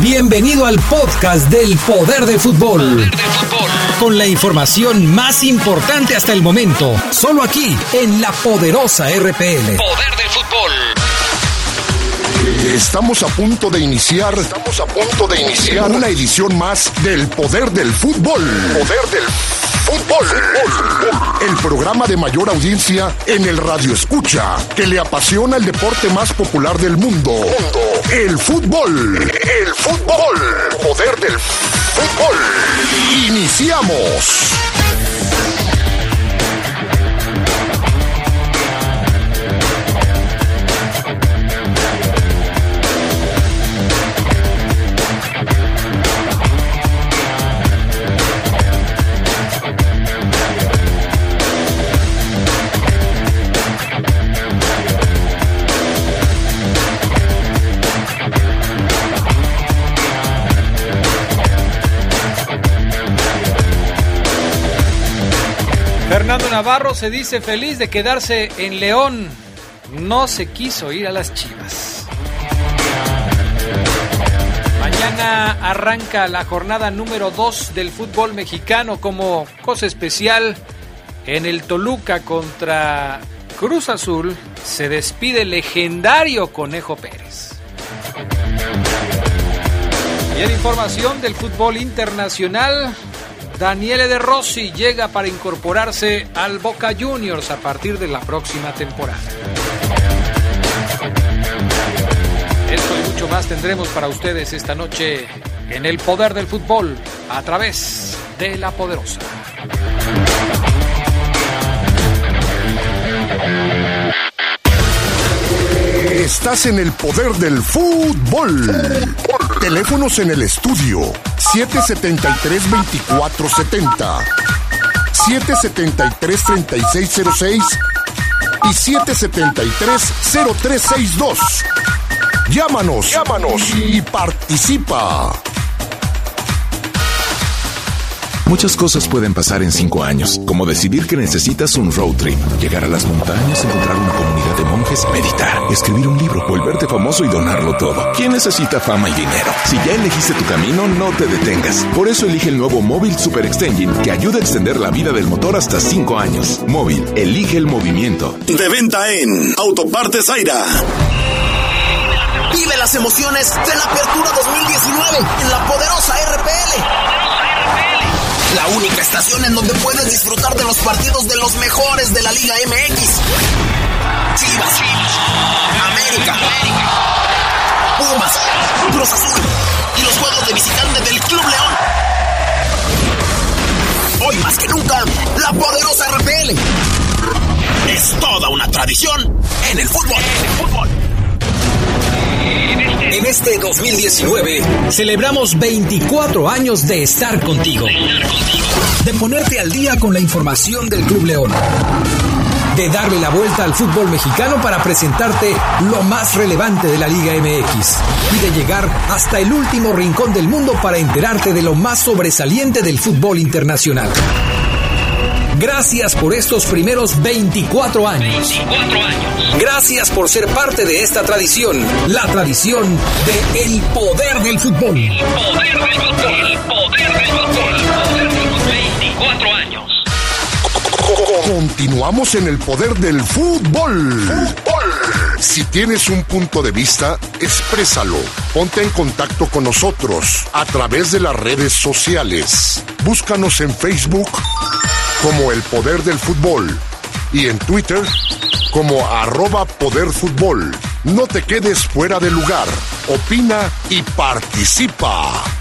Bienvenido al podcast del Poder del Fútbol. Con la información más importante hasta el momento, solo aquí en la poderosa RPL. Poder del fútbol. Estamos a punto de iniciar, estamos a punto de iniciar una edición más del Poder del Fútbol. Poder del Fútbol. El programa de mayor audiencia en el radio escucha, que le apasiona el deporte más popular del mundo. El fútbol. El fútbol. Poder del fútbol. Iniciamos. Navarro se dice feliz de quedarse en León. No se quiso ir a las Chivas. Mañana arranca la jornada número 2 del fútbol mexicano como cosa especial. En el Toluca contra Cruz Azul se despide el legendario Conejo Pérez. Y en información del fútbol internacional, Daniele De Rossi llega para incorporarse al Boca Juniors a partir de la próxima temporada. Esto y mucho más tendremos para ustedes esta noche en el poder del fútbol a través de la poderosa. Estás en el poder del fútbol. Teléfonos en el estudio 773-2470, 773-3606 y 773-0362. Llámanos, llámanos y participa. Muchas cosas pueden pasar en cinco años, como decidir que necesitas un road trip, llegar a las montañas, encontrar una comunidad de monjes, meditar, escribir un libro, volverte famoso y donarlo todo. ¿Quién necesita fama y dinero? Si ya elegiste tu camino, no te detengas. Por eso elige el nuevo Móvil Super Extension, que ayuda a extender la vida del motor hasta cinco años. Móvil, elige el movimiento. De venta en Autopartes Aira. Vive las emociones de la Apertura 2019 en la poderosa RPL. La única estación en donde puedes disfrutar de los partidos de los mejores de la Liga MX. Chivas, América, Pumas, Cruz Azul y los juegos de visitante del Club León. Hoy más que nunca, la poderosa RPL. Es toda una tradición en el fútbol. En el fútbol. En este 2019 celebramos 24 años de estar contigo. De ponerte al día con la información del Club León. De darle la vuelta al fútbol mexicano para presentarte lo más relevante de la Liga MX. Y de llegar hasta el último rincón del mundo para enterarte de lo más sobresaliente del fútbol internacional. Gracias por estos primeros 24 años. 24 años. Gracias por ser parte de esta tradición, la tradición de el poder del fútbol. Poder del fútbol. El poder del fútbol. Poder del fútbol. 24 años. Continuamos en el poder del fútbol. Si tienes un punto de vista, exprésalo. Ponte en contacto con nosotros a través de las redes sociales. Búscanos en Facebook como El Poder del Fútbol y en Twitter como arroba Poder Fútbol. No te quedes fuera de lugar. Opina y participa.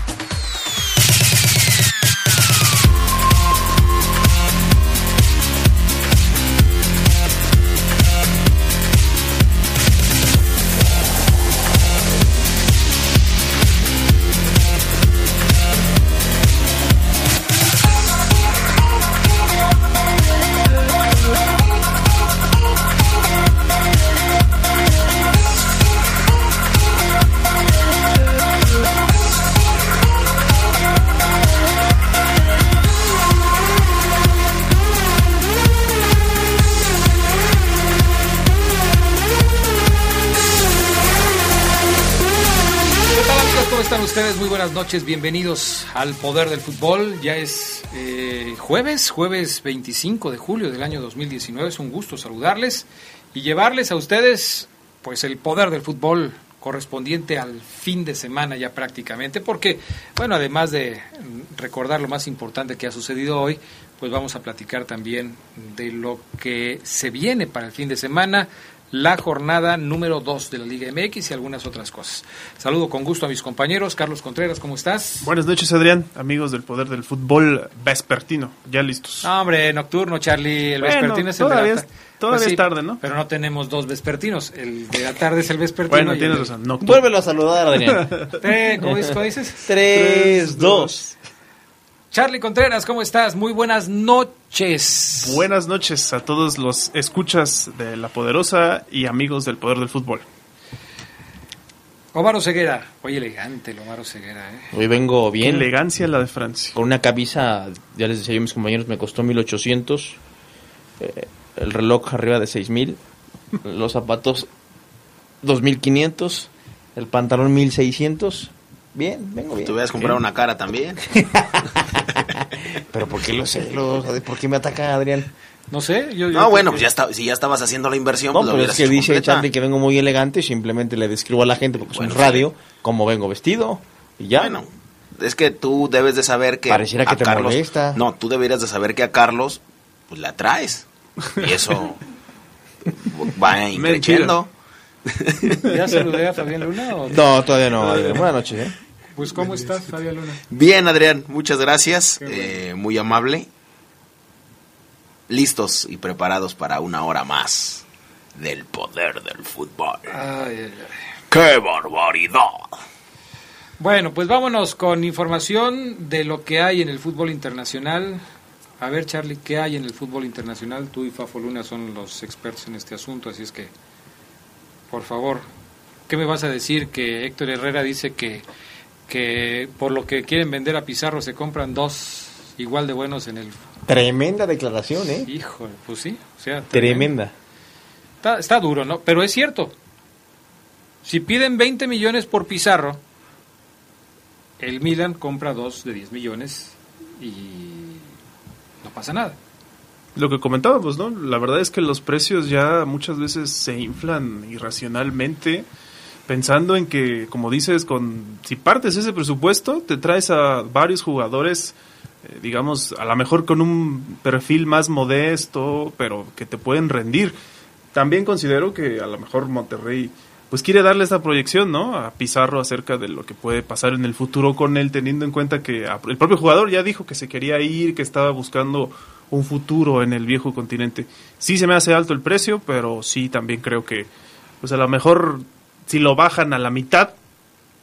Muy buenas noches, bienvenidos al Poder del Fútbol. Ya es eh, jueves, jueves 25 de julio del año 2019. Es un gusto saludarles y llevarles a ustedes pues el poder del fútbol correspondiente al fin de semana ya prácticamente, porque, bueno, además de recordar lo más importante que ha sucedido hoy, pues vamos a platicar también de lo que se viene para el fin de semana, la jornada número 2 de la Liga MX y algunas otras cosas. Saludo con gusto a mis compañeros. Carlos Contreras, ¿cómo estás? Buenas noches, Adrián, amigos del Poder del Fútbol vespertino, ya listos. No, hombre, nocturno, Charlie. El Bueno, vespertino es el de todavía la es- ta- Pues todavía es tarde, ¿no? Pero no tenemos dos vespertinos. El de la tarde es el vespertino. Bueno, el tienes de- razón, nocturno. Vuélvelo a saludar, Adrián. ¿Cómo dices? ¿Cómo dices? 3, 2. Charlie Contreras, ¿cómo estás? Muy buenas noches. Buenas noches a todos los escuchas de La Poderosa y amigos del Poder del Fútbol. Omar Ceguera. Oye, elegante el Omar Ceguera, ¿eh? Hoy vengo Qué bien. elegancia la de Francia. Con una camisa, ya les decía yo a mis compañeros, me costó 1800. eh, el reloj arriba de 6000. Los zapatos 2500. El pantalón 1600. Bien, vengo bien. Te hubieras comprado una cara también. Pero ¿por qué los celos? ¿Por qué me ataca Adrián? No sé. Yo, yo No, bueno, pues ya está, si ya estabas haciendo la inversión, No, pues lo pero es hubieras que dice. Charlie que vengo muy elegante y simplemente le describo a la gente porque Bueno, es un radio cómo vengo vestido. Y ya. Bueno, es que tú debes de saber que Pareciera que a te Carlos, molesta. No, tú deberías de saber que a Carlos pues la traes. Y eso va increciendo. ¿Ya saludé a Fabián Luna? o- No, todavía no, Adrián. Buenas noches, ¿eh? Pues, ¿cómo estás, Fabián Luna? Bien, Adrián, muchas gracias. eh, muy amable. Listos y preparados para una hora más del poder del fútbol. Ay, ay, ay. ¡Qué barbaridad! Bueno, pues vámonos con información de lo que hay en el fútbol internacional. A ver, Charlie, ¿qué hay en el fútbol internacional? Tú y Fafo Luna son los expertos en este asunto, así es que, por favor, ¿qué me vas a decir? Que Héctor Herrera dice que, que por lo que quieren vender a Pizarro se compran dos igual de buenos en el... Tremenda declaración, ¿eh? Híjole, pues sí, o sea, Tremenda. Está, está duro, ¿no? Pero es cierto. Si piden 20 millones por Pizarro, el Milan compra dos de 10 millones y no pasa nada. Lo que comentábamos, ¿no? La verdad es que los precios ya muchas veces se inflan irracionalmente pensando en que, como dices, con si partes ese presupuesto, te traes a varios jugadores, eh, digamos, a lo mejor con un perfil más modesto, pero que te pueden rendir. También considero que a lo mejor Monterrey pues quiere darle esta proyección, ¿no? A Pizarro acerca de lo que puede pasar en el futuro con él, teniendo en cuenta que el propio jugador ya dijo que se quería ir, que estaba buscando un futuro en el viejo continente. Sí se me hace alto el precio, pero sí también creo que, pues a lo mejor si lo bajan a la mitad,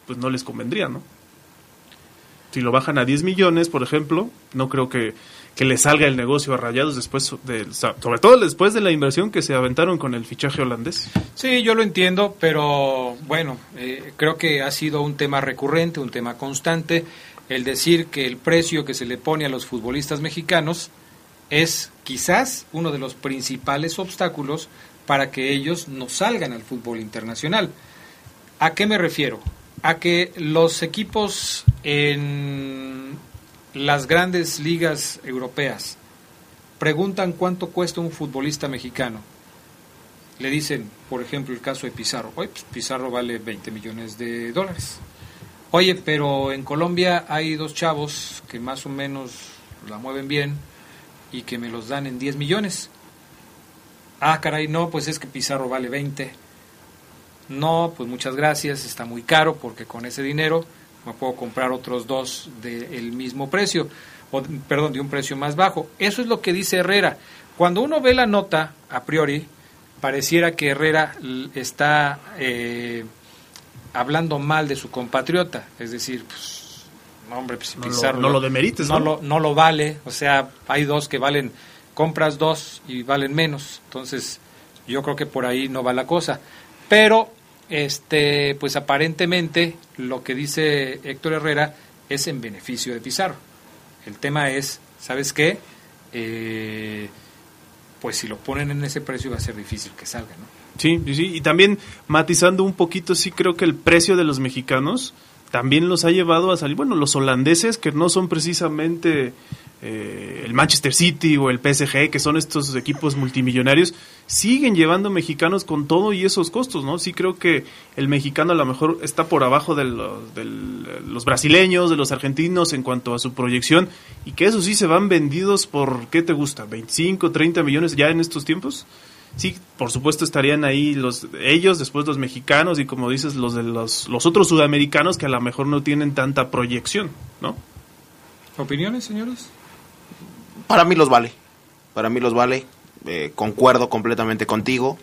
pues no les convendría, ¿no? Si lo bajan a 10 millones, por ejemplo, no creo que, que le salga el negocio a Rayados después, de, sobre todo después de la inversión que se aventaron con el fichaje holandés. Sí, yo lo entiendo, pero bueno, eh, creo que ha sido un tema recurrente, un tema constante, el decir que el precio que se le pone a los futbolistas mexicanos es quizás uno de los principales obstáculos para que ellos no salgan al fútbol internacional. ¿A qué me refiero? A que los equipos en las grandes ligas europeas preguntan cuánto cuesta un futbolista mexicano. Le dicen, por ejemplo, el caso de Pizarro. Oye, pues Pizarro vale 20 millones de dólares. Oye, pero en Colombia hay dos chavos que más o menos la mueven bien y que me los dan en 10 millones. Ah, caray, no, pues es que Pizarro vale 20. No, pues muchas gracias, está muy caro porque con ese dinero me puedo comprar otros dos del mismo precio, o, perdón, de un precio más bajo. Eso es lo que dice Herrera. Cuando uno ve la nota, a priori, pareciera que Herrera está eh, hablando mal de su compatriota, es decir, pues, no, hombre, pues, No lo- no lo demerites, no, ¿no? Lo, no lo vale, o sea, hay dos que valen, compras dos y valen menos, entonces yo creo que por ahí no va la cosa, pero este, pues aparentemente lo que dice Héctor Herrera es en beneficio de Pizarro. El tema es, ¿sabes qué? Eh, pues si lo ponen en ese precio va a ser difícil que salga, ¿no? Sí, sí, sí. Y también matizando un poquito, sí creo que el precio de los mexicanos también los ha llevado a salir, bueno, los holandeses que no son precisamente eh, el Manchester City o el PSG, que son estos equipos multimillonarios, siguen llevando mexicanos con todo y esos costos, ¿no? Sí creo que el mexicano a lo mejor está por abajo de los, de los brasileños, de los argentinos en cuanto a su proyección y que eso sí se van vendidos por, ¿qué te gusta? ¿25, 30 millones ya en estos tiempos? Sí, por supuesto estarían ahí los ellos, después los mexicanos y como dices los de los, los otros sudamericanos que a lo mejor no tienen tanta proyección, ¿no? ¿Opiniones, señores? Para mí los vale. Para mí los vale. Eh, concuerdo completamente contigo.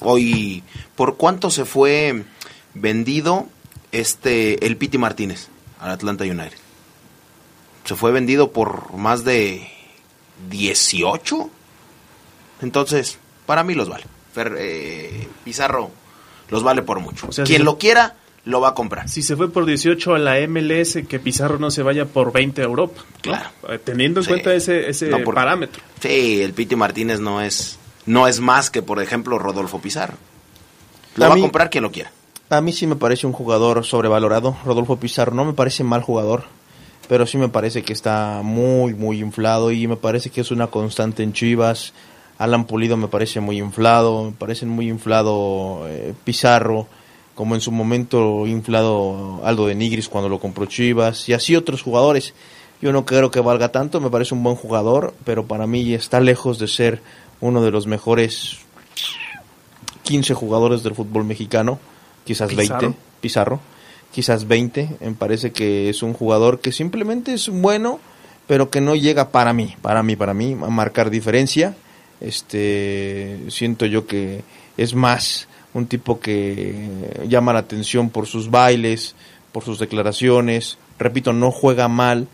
Hoy, ¿por cuánto se fue vendido este el Piti Martínez al Atlanta United? Se fue vendido por más de 18. Entonces, para mí los vale. Fer- eh, Pizarro los vale por mucho. O sea, Quien lo quiera, lo va a comprar. Si se fue por 18 a la MLS, que Pizarro no se vaya por 20 a Europa. Claro. Eh, Teniendo en Sí. cuenta ese, ese No, por- parámetro. Sí, el Piti Martínez no es, no es más que, por ejemplo, Rodolfo Pizarro. Lo A va mí- a comprar quien lo quiera. A mí sí me parece un jugador sobrevalorado. Rodolfo Pizarro no me parece mal jugador, pero sí me parece que está muy, muy inflado y me parece que es una constante en Chivas. Alan Pulido me parece muy inflado, me parecen muy inflado eh, Pizarro, como en su momento inflado Aldo de Nigris cuando lo compró Chivas y así otros jugadores. Yo no creo que valga tanto, me parece un buen jugador, pero para mí está lejos de ser uno de los mejores 15 jugadores del fútbol mexicano, quizás Pizarro. 20, Pizarro, quizás 20, me parece que es un jugador que simplemente es bueno, pero que no llega para mí, para mí, para mí, a marcar diferencia. Este, siento yo que es más un tipo que llama la atención por sus bailes, por sus declaraciones, repito, no juega mal,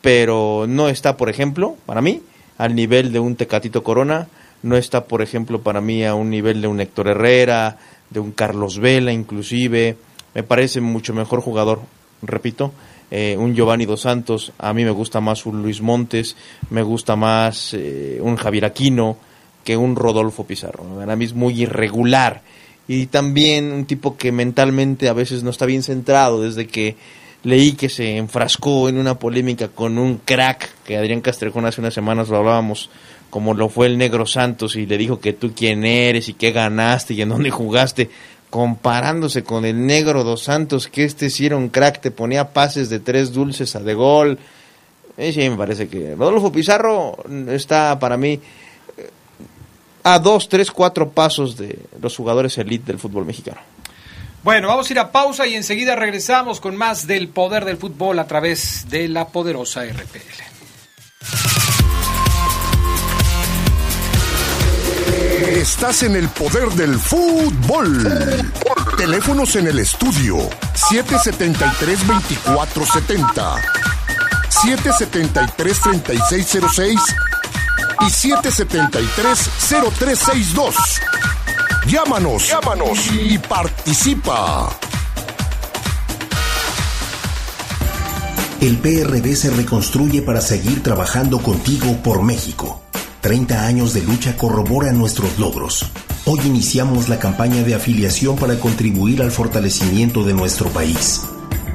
pero no está, por ejemplo, para mí, al nivel de un Tecatito Corona, no está, por ejemplo, para mí a un nivel de un Héctor Herrera, de un Carlos Vela inclusive, me parece mucho mejor jugador, repito, eh, un Giovanni Dos Santos, a mí me gusta más un Luis Montes, me gusta más eh, un Javier Aquino que un Rodolfo Pizarro, para mí es muy irregular y también un tipo que mentalmente a veces no está bien centrado desde que leí que se enfrascó en una polémica con un crack que Adrián Castrejón hace unas semanas lo hablábamos como lo fue el Negro Santos y le dijo que tú quién eres y qué ganaste y en dónde jugaste comparándose con el Negro Dos Santos que este sí era un crack te ponía pases de tres dulces a de gol. Eh, sí me parece que Rodolfo Pizarro está para mí a dos, tres, cuatro pasos de los jugadores elite del fútbol mexicano. Bueno, vamos a ir a pausa y enseguida regresamos con más del poder del fútbol a través de la poderosa RPL. Estás en el poder del fútbol. Teléfonos en el estudio 773-2470, 773-3606 y 773-0362. Llámanos, llámanos y participa. El PRD se reconstruye para seguir trabajando contigo por México. 30 años de lucha corroboran nuestros logros. Hoy iniciamos la campaña de afiliación para contribuir al fortalecimiento de nuestro país.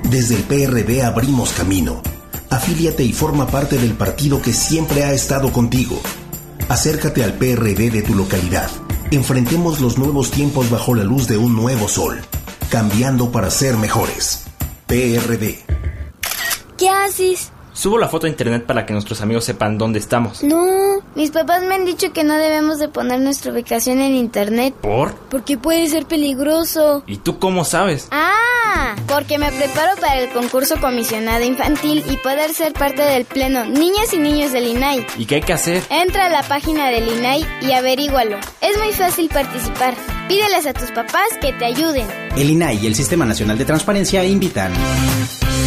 Desde el PRD abrimos camino. Afíliate y forma parte del partido que siempre ha estado contigo. Acércate al PRD de tu localidad. Enfrentemos los nuevos tiempos bajo la luz de un nuevo sol. Cambiando para ser mejores. PRD. ¿Qué haces? Subo la foto a internet para que nuestros amigos sepan dónde estamos. No, mis papás me han dicho que no debemos de poner nuestra ubicación en internet. ¿Por? Porque puede ser peligroso. ¿Y tú cómo sabes? Ah, porque me preparo para el concurso comisionado infantil y poder ser parte del pleno Niñas y Niños del INAI. ¿Y qué hay que hacer? Entra a la página del INAI y averígualo. Es muy fácil participar. Pídeles a tus papás que te ayuden. El INAI y el Sistema Nacional de Transparencia invitan.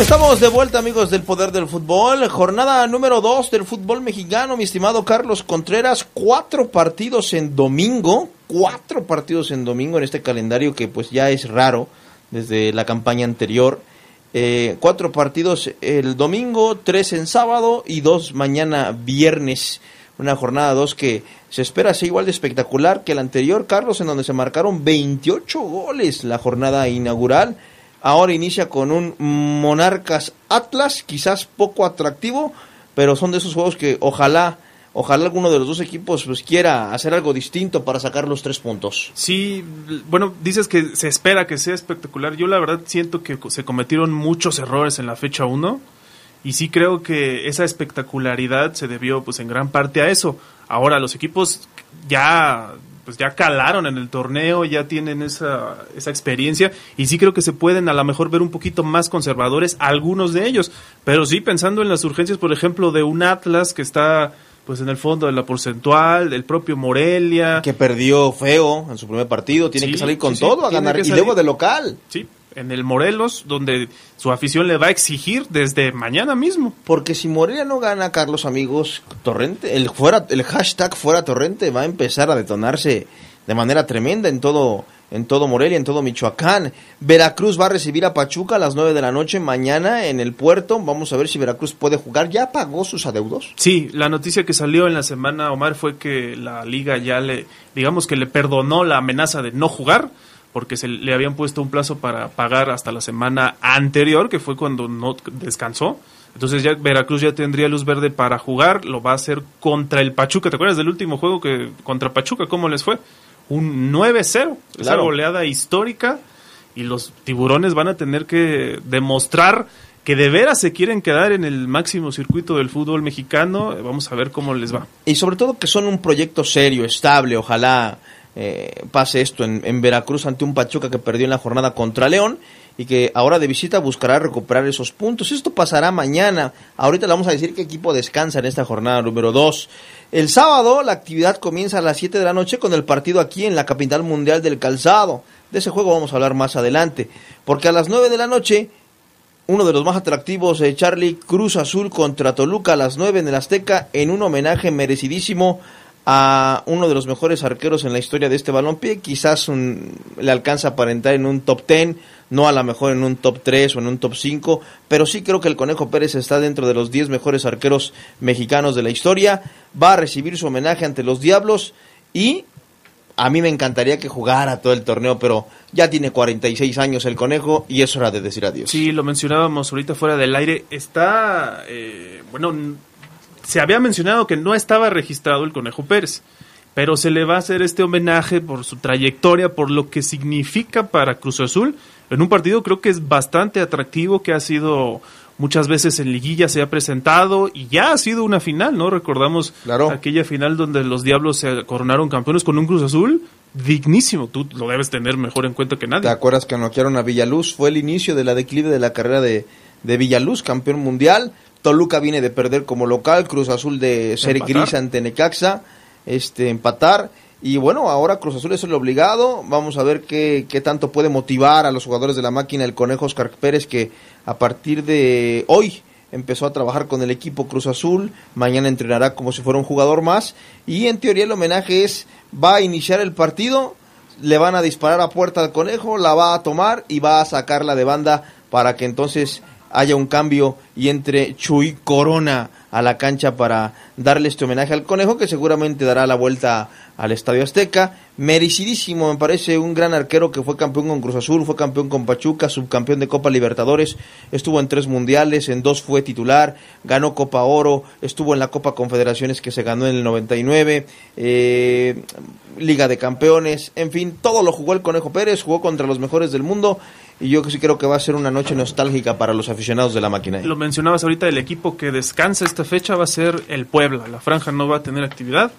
Estamos de vuelta amigos del Poder del Fútbol, jornada número 2 del fútbol mexicano, mi estimado Carlos Contreras, cuatro partidos en domingo, cuatro partidos en domingo en este calendario que pues ya es raro desde la campaña anterior, eh, cuatro partidos el domingo, tres en sábado y dos mañana viernes, una jornada 2 que se espera sea igual de espectacular que la anterior, Carlos, en donde se marcaron 28 goles la jornada inaugural. Ahora inicia con un Monarcas Atlas, quizás poco atractivo, pero son de esos juegos que ojalá, ojalá alguno de los dos equipos pues quiera hacer algo distinto para sacar los tres puntos. Sí, bueno, dices que se espera que sea espectacular. Yo la verdad siento que se cometieron muchos errores en la fecha 1 y sí creo que esa espectacularidad se debió pues en gran parte a eso. Ahora los equipos ya pues ya calaron en el torneo, ya tienen esa, esa experiencia y sí creo que se pueden a lo mejor ver un poquito más conservadores algunos de ellos, pero sí pensando en las urgencias, por ejemplo, de un Atlas que está pues en el fondo de la porcentual, del propio Morelia. Que perdió feo en su primer partido, tiene Sí, que salir con sí, sí, todo a ganar y luego de local. Sí, en el Morelos, donde su afición le va a exigir desde mañana mismo. Porque si Morelia no gana, Carlos, amigos, Torrente, el, fuera, el hashtag fuera Torrente va a empezar a detonarse de manera tremenda en todo, en todo Morelia, en todo Michoacán. Veracruz va a recibir a Pachuca a las 9 de la noche mañana en el puerto. Vamos a ver si Veracruz puede jugar. ¿Ya pagó sus adeudos? Sí, la noticia que salió en la semana, Omar, fue que la liga ya le, digamos que le perdonó la amenaza de no jugar, porque se le habían puesto un plazo para pagar hasta la semana anterior, que fue cuando no descansó. Entonces ya Veracruz ya tendría luz verde para jugar, lo va a hacer contra el Pachuca. ¿Te acuerdas del último juego que contra Pachuca cómo les fue? Un 9-0, esa Claro. goleada histórica y los tiburones van a tener que demostrar que de veras se quieren quedar en el máximo circuito del fútbol mexicano. Vamos a ver cómo les va. Y sobre todo que son un proyecto serio, estable. Ojalá eh, pase esto en, Veracruz ante un Pachuca que perdió en la jornada contra León y que ahora de visita buscará recuperar esos puntos. Esto pasará mañana. Ahorita le vamos a decir qué equipo descansa en esta jornada número 2. El sábado la actividad comienza a las 7 de la noche con el partido aquí en la capital mundial del calzado. De ese juego vamos a hablar más adelante. Porque a las 9 de la noche uno de los más atractivos, eh, Charlie Cruz Azul contra Toluca a las 9 en el Azteca, en un homenaje merecidísimo a uno de los mejores arqueros en la historia de este balompié. Quizás un- le alcanza para entrar en un top 10, no a lo mejor en un top 3 o en un top 5, pero sí creo que el Conejo Pérez está dentro de los 10 mejores arqueros mexicanos de la historia. Va a recibir su homenaje ante los Diablos y a mí me encantaría que jugara todo el torneo, pero ya tiene 46 años el Conejo y es hora de decir adiós. Sí, lo mencionábamos ahorita fuera del aire. Está, eh, bueno, se había mencionado que no estaba registrado el Conejo Pérez, pero se le va a hacer este homenaje por su trayectoria, por lo que significa para Cruz Azul, en un partido creo que es bastante atractivo, que ha sido muchas veces en liguilla se ha presentado y ya ha sido una final, ¿no? Recordamos aquella final donde los Diablos se coronaron campeones con un Cruz Azul dignísimo, tú lo debes tener mejor en cuenta que nadie. ¿Te acuerdas que noquearon a Villaluz? Fue el inicio de la declive de la carrera de, de Villaluz, campeón mundial. Toluca viene de perder como local, Cruz Azul de ser Empatar. gris ante Necaxa, este, empatar. Y bueno, ahora Cruz Azul es el obligado. Vamos a ver qué, qué tanto puede motivar a los jugadores de la máquina el Conejo Oscar Pérez, que a partir de hoy empezó a trabajar con el equipo Cruz Azul. Mañana entrenará como si fuera un jugador más. Y en teoría el homenaje es, va a iniciar el partido, le van a disparar a puerta al conejo, la va a tomar y va a sacarla de banda para que entonces haya un cambio y entre Chuy Corona a la cancha para darle este homenaje al conejo que seguramente dará la vuelta al Estadio Azteca. Merecidísimo, me parece un gran arquero que fue campeón con Cruz Azul, fue campeón con Pachuca, subcampeón de Copa Libertadores, estuvo en tres mundiales, en dos fue titular, ganó Copa Oro, estuvo en la Copa Confederaciones que se ganó en el 99, eh, Liga de Campeones, en fin, todo lo jugó el Conejo Pérez, jugó contra los mejores del mundo y yo sí creo que va a ser una noche nostálgica para los aficionados de la máquina. Lo mencionabas ahorita, el equipo que descansa esta fecha va a ser el Puebla. La franja no va a tener actividad.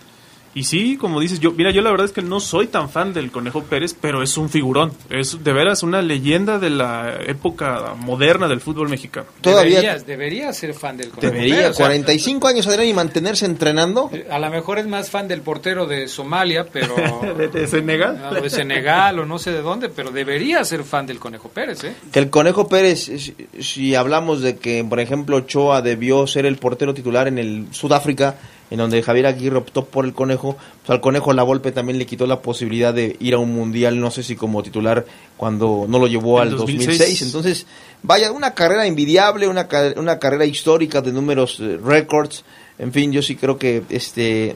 Y sí, como dices, yo, mira, yo la verdad es que no soy tan fan del Conejo Pérez, pero es un figurón. Es de veras una leyenda de la época moderna del fútbol mexicano. Todavía Deberías, deberías ser fan del Conejo debería, Pérez, o sea, 45 años Adrián y mantenerse entrenando. A lo mejor es más fan del portero de Somalia, pero... ¿De, de Senegal? No, de Senegal o no sé de dónde, pero debería ser fan del Conejo Pérez, ¿eh? Que el Conejo Pérez, si, si hablamos de que, por ejemplo, Ochoa debió ser el portero titular en el Sudáfrica, en donde Javier Aguirre optó por el Conejo, pues al Conejo La Volpe también le quitó la posibilidad de ir a un mundial, no sé si como titular, cuando no lo llevó al 2006. 2006. Entonces, vaya, una carrera envidiable, una, una carrera histórica de números, eh, récords. En fin, yo sí creo que este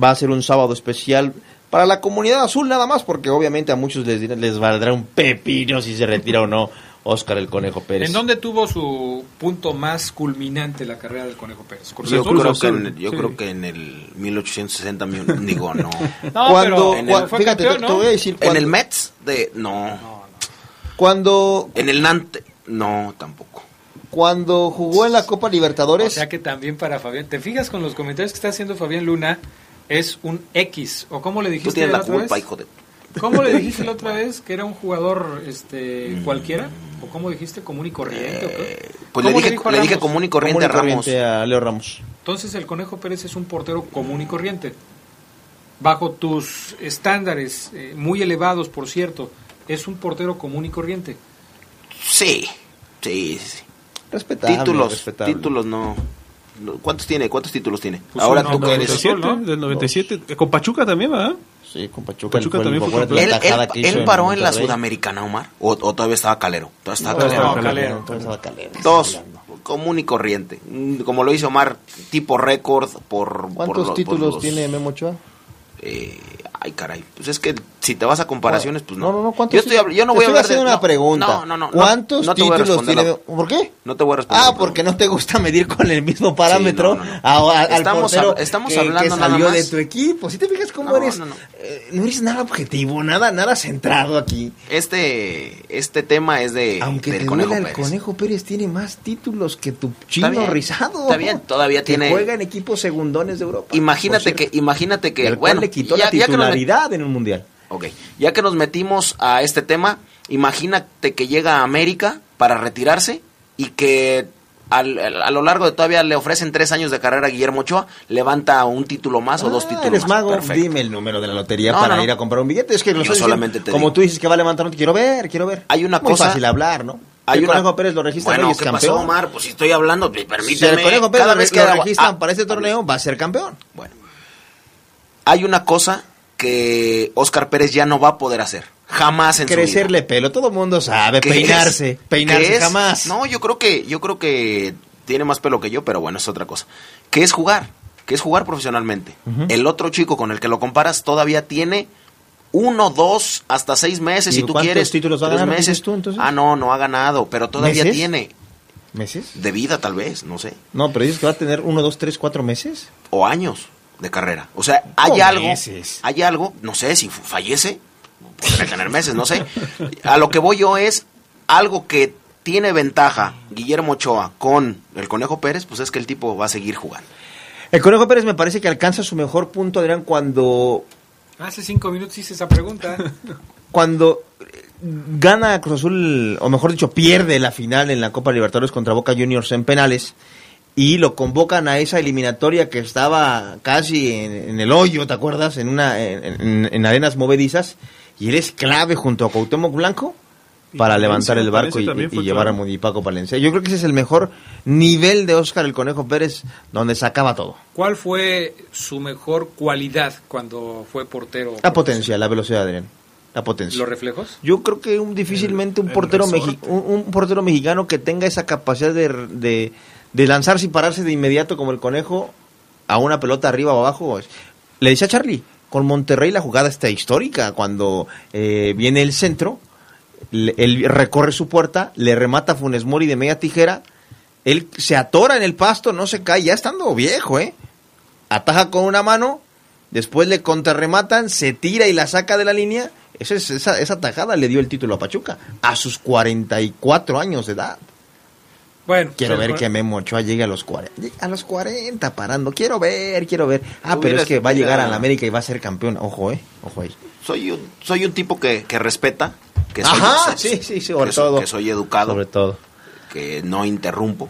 va a ser un sábado especial para la comunidad azul nada más, porque obviamente a muchos les, les valdrá un pepino si se retira o no Oscar el Conejo Pérez. ¿En dónde tuvo su punto más culminante la carrera del Conejo Pérez? ¿Cruz Yo, Azul? creo que, en, yo Sí. creo que en el 1860, mi- digo, no. No, Cuando- pero en el, fíjate, campeón, te, ¿no? te voy a decir en cuando, el Mets, de, no. cuando, En el Nantes, no, tampoco. cuando jugó en la Copa O Libertadores, sea que también para Fabián. ¿Te fijas con los comentarios que está haciendo Fabián Luna? Es un X. ¿O cómo le Tú dijiste tienes la culpa, vez? hijo de... ¿Cómo le dijiste la otra vez? ¿Que era un jugador este cualquiera? ¿O cómo dijiste? ¿Común y corriente? qué? Pues le ¿Cómo dije, le común y corriente común y a Ramos. corriente a Leo Ramos. Entonces el Conejo Pérez es un portero común y corriente. Bajo tus estándares, eh, muy elevados por cierto, es un portero común y corriente. Sí, sí, sí. Respetable, títulos, respetable. títulos no. ¿Cuántos tiene? ¿Cuántos títulos tiene? Pues Ahora uno, tú que eres... 97, ¿no? del 97. Eh, Con Pachuca también, ¿verdad? Sí, con Pachuca. Pachuca el- también fue ¿Él, la él, hizo él paró en la Monterrey. Sudamericana, Omar? ¿O, o todavía estaba Calero? Todavía estaba No, Calero. estaba Calero, estaba Calero. Dos, común y corriente. Como lo dice Omar, tipo récord por... por ¿Cuántos por títulos los- tiene Memo Ochoa? eh, ay, caray. Pues es que si te vas a comparaciones, pues no. No, no, no, ¿cuántos yo, estoy, yo no voy a hablar de... una no, pregunta. No, no, no. ¿Cuántos no títulos tiene? la- ¿Por qué? No te voy a responder. Ah, porque no te gusta medir con el mismo parámetro no, a- a- al Estamos estamos que- hablando que nada salió más. de tu equipo. Si te fijas cómo eres, no, no. eh, no eres nada objetivo, nada, nada centrado aquí. Este, este tema es de Aunque del te Conejo duela, el. Conejo Pérez tiene más títulos que tu Está chino bien, rizado. está bien, todavía que tiene- juega en equipos segundones de Europa. Imagínate que, imagínate que, bueno, le quitó ya- la ya que nos en un mundial. Ok, ya que nos metimos a este tema, imagínate que llega a América para retirarse y que al- a lo largo de todavía le ofrecen tres años de carrera a Guillermo Ochoa, levanta un título más o dos Ah, títulos eres más. mago, Perfecto. dime el número de la lotería No, para no, no. ir a comprar un billete. Es que lo diciendo, solamente te como digo. tú dices que va a levantar, quiero ver, quiero ver. Hay una Muy cosa- fácil hablar, ¿no? Hay el una- Conejo Pérez lo registra Bueno, y es ¿qué campeón. pasó, Omar? Pues si estoy hablando, si permíteme. el Conejo Pérez cada vez que lo registran ah, para este torneo, va a ser campeón. Bueno, hay una cosa que Oscar Pérez ya no va a poder hacer. Jamás en su vida. Crecerle pelo, todo mundo sabe, ¿Qué peinarse, es? peinarse ¿Qué es? jamás. No, yo creo que yo creo que tiene más pelo que yo, pero bueno, es otra cosa. ¿Qué es jugar? ¿Qué es jugar profesionalmente? El otro chico con el que lo comparas todavía tiene uno, dos, hasta seis meses, ¿Y si tú cuántos quieres. títulos meses. tú, entonces? Ah, no, no ha ganado, pero todavía ¿Meses? tiene ¿Meses? de vida tal vez, no sé, No, pero dices que va a tener uno, dos, tres, cuatro meses. o años de carrera. O sea, hay ¿Cómo algo, meses? hay algo, no sé si fallece, puede tener meses, no sé. A lo que voy yo es algo que tiene ventaja Guillermo Ochoa con el Conejo Pérez, pues es que el tipo va a seguir jugando. El Conejo Pérez me parece que alcanza su mejor punto, Adrián, cuando Hace cinco minutos hice esa pregunta. cuando gana Cruz Azul, o mejor dicho, pierde la final en la Copa Libertadores contra Boca Juniors en penales, y lo convocan a esa eliminatoria que estaba casi en, en el hoyo, ¿te acuerdas? En, una, en, en- en arenas movedizas, y él es clave junto a Cuauhtémoc Blanco para levantar el barco y, llevar a. Mudipaco Palencia. Yo creo que ese es el mejor nivel de Oscar el Conejo Pérez, donde sacaba todo. ¿Cuál fue su mejor cualidad cuando fue portero? La potencia, la velocidad, Adrián. la potencia. ¿Los reflejos? Yo creo que un, difícilmente un portero mexi- un, un portero mexicano que tenga esa capacidad de, de, de lanzarse y pararse de inmediato como el conejo a una pelota arriba o abajo. Le decía a Charlie, con Monterrey la jugada está histórica, cuando eh, viene el centro, le- él recorre su puerta, le remata a Funes Mori de media tijera, él se atora en el pasto, no se cae, ya estando viejo, ¿eh? Ataja con una mano, después le contrarrematan, se tira y la saca de la línea. Esa, es- esa, esa tajada le dio el título a Pachuca a sus 44 años de edad. Bueno, Quiero ver que Memo Ochoa llegue a los 40. A los 40 parando. Quiero ver, quiero ver. Ah, pero es que va a llegar a la América y va a ser campeón. Ojo, eh. Ojo ahí. Soy un, soy un tipo que, que respeta, que soy, Ajá, que- sí, sí, sobre que soy- todo. que soy educado, Sobre todo. que no interrumpo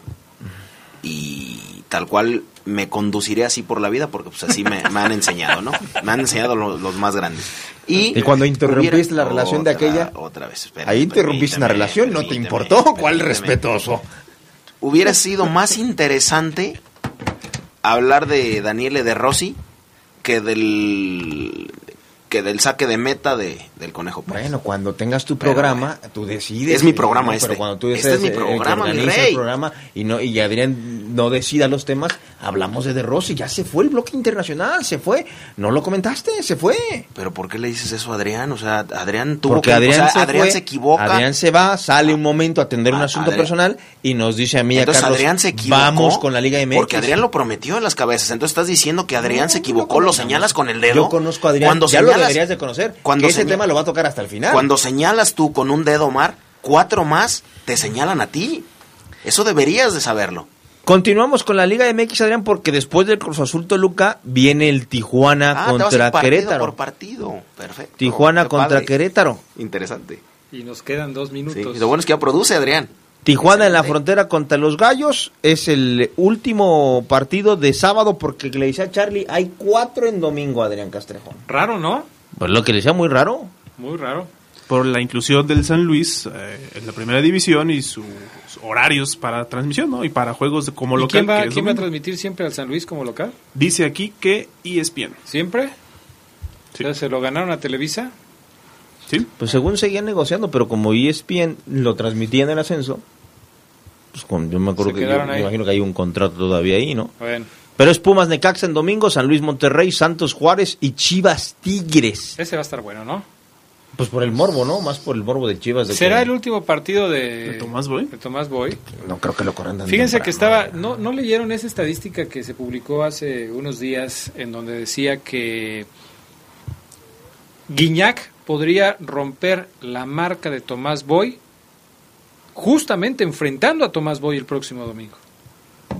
y tal cual me conduciré así por la vida porque pues así me, me han enseñado, ¿no? Me han enseñado lo- los más grandes. Y, Y cuando interrumpiste hubiera- la relación de aquella, Otra vez, espérame, ahí interrumpiste una relación, no te importó. ¿Cuál permíteme. respetuoso? Hubiera sido más interesante hablar de Daniele De Rossi que del que del saque de meta de, del Conejo Pérez. Bueno, cuando tengas tu programa, tú decides. Es mi programa ¿no? este. Pero cuando tú Este seas es mi el que programa, mi organiza rey. el programa y, no, y Adrián no decida los temas, hablamos de De Rossi. Ya se fue el bloque internacional, se fue. No lo comentaste, se fue. Pero ¿por qué le dices eso a Adrián? O sea, Adrián tuvo Porque que Adrián, o sea, se, Adrián fue, se equivoca. Adrián se va, sale un momento a atender un A- asunto Adrián- personal y nos dice a mí, a Entonces Carlos, Adrián se equivocó. vamos con la Liga MX. Porque Adrián lo prometió en las cabezas. Entonces estás diciendo que Adrián se equivocó, lo señalas con el dedo. Yo conozco a Adrián, Cuando ya lo señalas- deberías de conocer. cuando ese tema lo va a tocar hasta el final. Cuando señalas tú con un dedo, Omar, cuatro más te señalan a ti. Eso deberías de saberlo. Continuamos con la Liga MX, Adrián, porque después del Cruz Azul Toluca viene el Tijuana Ah, te vas a ir contra partido Querétaro. por partido. Perfecto. Tijuana Qué contra padre. Querétaro. Interesante. Y nos quedan dos Sí, minutos. Lo bueno es que ya produce Adrián. Tijuana en la frontera contra los Gallos es el último partido de sábado porque le decía a Charlie, hay cuatro en domingo, Adrián Castrejón. Raro, ¿no? Pues lo que le decía muy raro. Muy raro. Por la inclusión del San Luis eh, en la primera división y sus horarios para transmisión, ¿no? Y para juegos de- como ¿Y local. quién va, que es quién va a transmitir siempre al San Luis como local? Dice aquí que ESPN. ¿Siempre? O sea, ¿Se lo ganaron a Televisa? Sí. Pues según seguían negociando, pero como ESPN lo transmitía en el ascenso, pues con- yo me acuerdo Se que yo, me imagino que hay un contrato todavía ahí, ¿no? Bueno, Pero es Pumas Necaxa en domingo, San Luis Monterrey, Santos Juárez y Chivas Tigres. ese va a estar bueno, ¿no? Pues por el morbo, ¿no? Más por el morbo de Chivas. De ¿Será que- el último partido de, ¿De Tomás Boy? de Tomás Boy? No creo que lo corran tan Fíjense que estaba, ¿no, ¿no leyeron esa estadística que se publicó hace unos días en donde decía que Guiñac podría romper la marca de Tomás Boy justamente enfrentando a Tomás Boy el próximo domingo?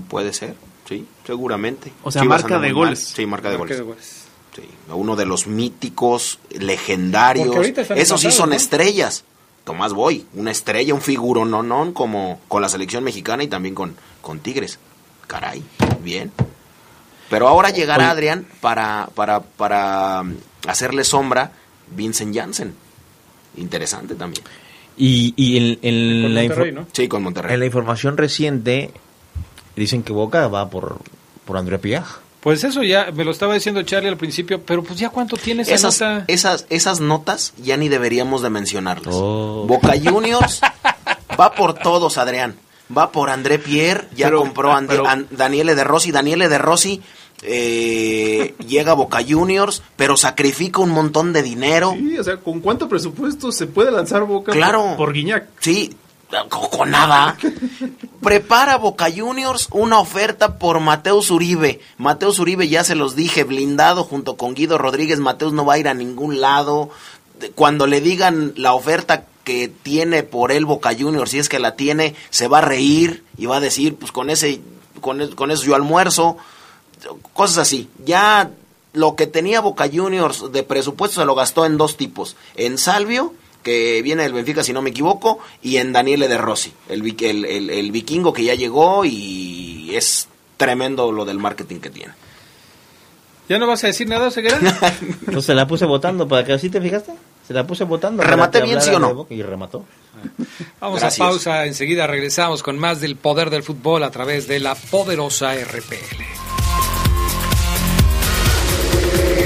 Puede ser, sí, seguramente. O sea, Chivas marca de mal. goles. Sí, marca de Marca goles. de goles. Sí, uno de los míticos, legendarios. Esos sí son ¿no? estrellas. Tomás Boy, una estrella, un figuro, no, no, como con la selección mexicana y también con, con Tigres. Caray, bien. Pero ahora llegará. Adrián para, para, para um, hacerle sombra Vincent Janssen. Interesante también. Y, y en, en Con la Monterrey, info- ¿no? Sí, con Monterrey. en la información reciente dicen que Boca va por, por André Pierre. Pues eso ya me lo estaba diciendo Charlie al principio, pero pues ya cuánto tiene esa esas, nota. esas, esas notas ya ni deberíamos de mencionarlas. Oh. Boca Juniors va por todos, Adrián. Va por André Pierre, ya Pero- compró a Ande- pero- An- Daniele De Rossi. Daniele De Rossi eh, llega a Boca Juniors, pero sacrifica un montón de dinero. Sí, o sea, ¿con cuánto presupuesto se puede lanzar Boca Claro. por, por Guiñac? Sí, con, nada. Prepara Boca Juniors una oferta por Mateus Uribe. Mateus Uribe, ya se los dije, blindado junto con Guido Rodríguez. Mateus no va a ir a ningún lado. Cuando le digan la oferta que tiene por él Boca Juniors, si es que la tiene, se va a reír y va a decir, pues con ese, con, con eso yo almuerzo. Cosas así. Ya lo que tenía Boca Juniors de presupuesto se lo gastó en dos tipos. En Salvio, que viene del Benfica si no me equivoco, y en Daniele De Rossi, el, el, el- el vikingo que ya llegó y es tremendo lo del marketing que tiene. ¿Ya no vas a decir nada, Ceguera? No se la puse votando para que así te fijaste. Se la puse votando. ¿Rematé bien, sí o no? Y remató. Vamos Gracias. a pausa, enseguida regresamos con más del poder del fútbol a través de la poderosa RPL.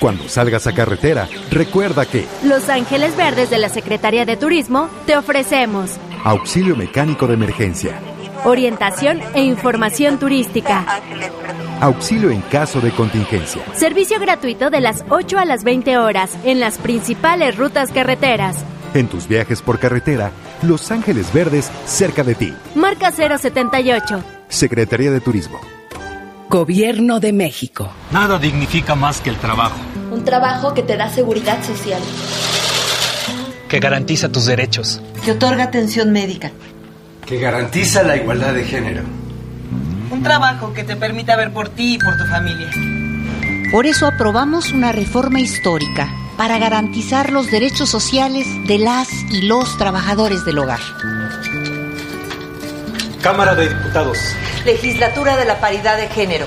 cuando salgas a carretera, recuerda que Los Ángeles Verdes de la Secretaría de Turismo te ofrecemos auxilio mecánico de emergencia, orientación e información turística, auxilio en caso de contingencia, servicio gratuito de las 8 a las 20 horas en las principales rutas carreteras. en tus viajes por carretera, Los Ángeles Verdes cerca de ti. Marca 078. Secretaría de Turismo. Gobierno de México. Nada dignifica más que el trabajo, Un trabajo que te da seguridad social. que garantiza tus derechos. que otorga atención médica. que garantiza la igualdad de género. Un trabajo que te permita ver por ti y por tu familia. Por eso aprobamos una reforma histórica para garantizar los derechos sociales de las y los trabajadores del hogar. Cámara de Diputados. Legislatura de la Paridad de Género.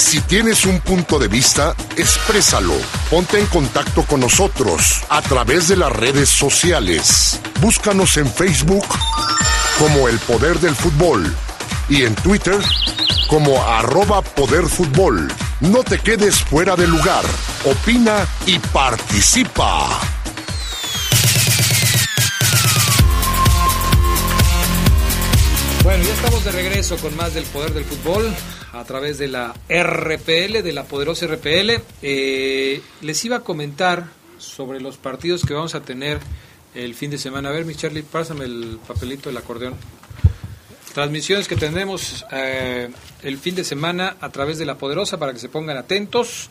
Si tienes un punto de vista, exprésalo. Ponte en contacto con nosotros a través de las redes sociales. Búscanos en Facebook como El Poder del Fútbol y en Twitter como arroba Poder Fútbol. No te quedes fuera de lugar. Opina y participa. Bueno, ya estamos de regreso con más del poder del fútbol a través de la RPL, de la poderosa RPL. Eh, les iba a comentar sobre los partidos que vamos a tener el fin de semana. A ver, mi Charlie, pásame el papelito del acordeón. Transmisiones que tendremos eh, el fin de semana a través de la poderosa para que se pongan atentos.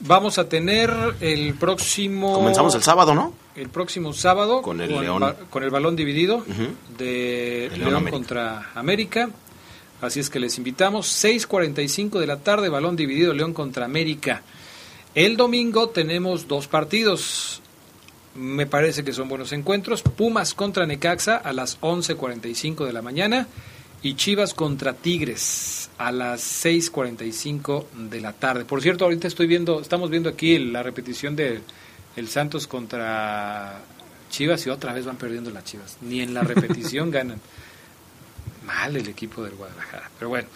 Vamos a tener el próximo. Comenzamos el sábado, ¿no? El próximo sábado Con el León. con el balón dividido de El León, León América. contra América. Así es que les invitamos. 6:45 de la tarde, balón dividido León contra América. El domingo tenemos dos partidos. Me parece que son buenos encuentros. Pumas contra Necaxa a las 11:45 de la mañana y Chivas contra Tigres a las 6:45 de la tarde. Por cierto, ahorita estoy viendo, estamos viendo aquí la repetición de el Santos contra Chivas y otra vez van perdiendo las Chivas. Ni en la repetición ganan. Mal el equipo del Guadalajara. Pero bueno,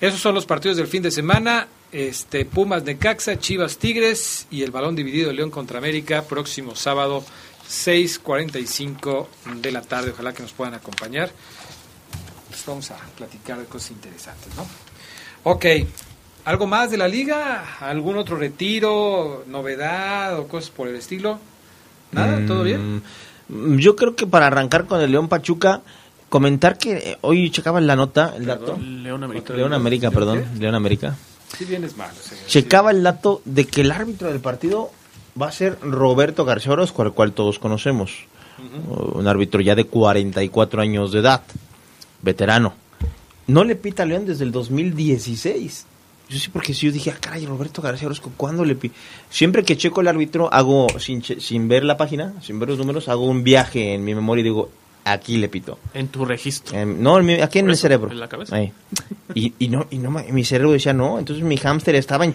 esos son los partidos del fin de semana. Este Pumas Necaxa, Chivas Tigres y el balón dividido de León contra América próximo sábado 6:45 de la tarde. Ojalá que nos puedan acompañar. Pues vamos a platicar de cosas interesantes, ¿no? Ok. ¿Algo más de la liga? ¿Algún otro retiro, novedad o cosas por el estilo? ¿Nada? ¿Todo bien? Mm, Yo creo que para arrancar con el León Pachuca, comentar que eh, hoy checaba la nota, el dato. León América. León América, perdón. León América. Mal. o sea, Checaba el dato de que el árbitro del partido va a ser Roberto García Orozco, al cual todos conocemos. Un árbitro ya de 44 años de edad, veterano. No le pita a León desde el 2016. Yo sí, porque si yo dije, ah, caray, Roberto García Orozco, ¿cuándo le pi-?" Siempre que checo el árbitro, hago, sin, che- sin ver la página, sin ver los números, hago un viaje en mi memoria y digo, aquí le pito. En tu registro. Em, no, en mi- aquí en eso, cerebro. en la cabeza. Ahí. Y, y no, y no, mi cerebro decía no, entonces mi hámster estaba en...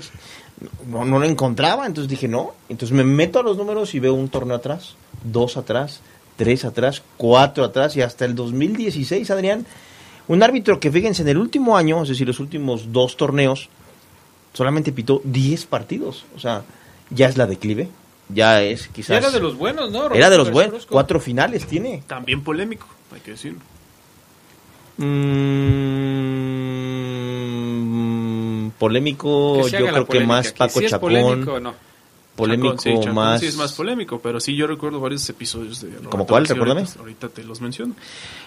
No, no lo encontraba, entonces dije no. Entonces me meto a los números y veo un torneo atrás, dos atrás, tres atrás, cuatro atrás y hasta el 2016, Adrián, un árbitro que fíjense, en el último año, es decir, los últimos dos torneos, solamente pitó 10 partidos. O sea, ya es la declive, ya es quizás... Era de los buenos, ¿no? Era de los Roberto buenos, cuatro finales tiene. También polémico, hay que decirlo. Mm, polémico, yo creo que más. Paco ¿Sí es Chacón. polémico o no? Polémico Chacón, sí, Chacón más. sí es más polémico, pero sí yo recuerdo varios episodios de Roberto ¿Como cuál? Recuérdame. Ahorita, ahorita te los menciono.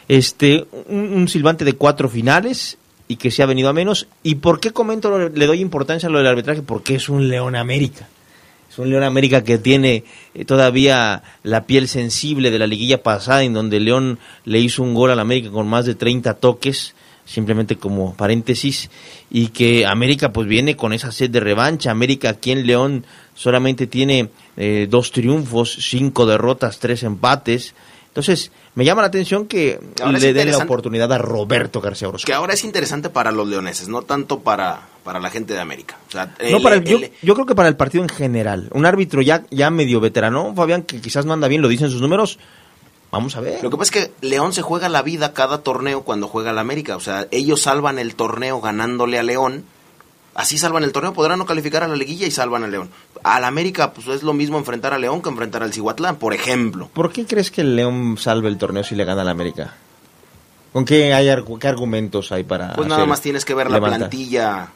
Este, un, un silbante de cuatro finales y que se ha venido a menos. ¿Y por qué comento, le doy importancia a lo del arbitraje? Porque es un León América. Es un León América que tiene eh, todavía la piel sensible de la liguilla pasada, en donde León le hizo un gol al América con más de 30 toques, simplemente como paréntesis, y que América pues viene con esa sed de revancha. América aquí en León solamente tiene eh, dos triunfos, cinco derrotas, tres empates. Entonces, me llama la atención que Ahora le den la oportunidad a Roberto García Orozco. Que ahora es interesante para los leoneses, no tanto para, para la gente de América. O sea, No, para el- yo, el- yo creo que para el partido en general. Un árbitro ya, ya medio veterano, Fabián, que quizás no anda bien, lo dicen sus números. Vamos a ver. Lo que pasa es que León se juega la vida cada torneo cuando juega la América. O sea, ellos salvan el torneo ganándole a León. Así salvan el torneo, podrán no calificar a la liguilla y salvan a León. Al América, pues es lo mismo enfrentar a León que enfrentar al Cihuatlán, por ejemplo. ¿Por qué crees que el León salve el torneo si le gana al América? ¿Con qué, hay, qué argumentos hay para.? Pues nada más tienes que ver la plantilla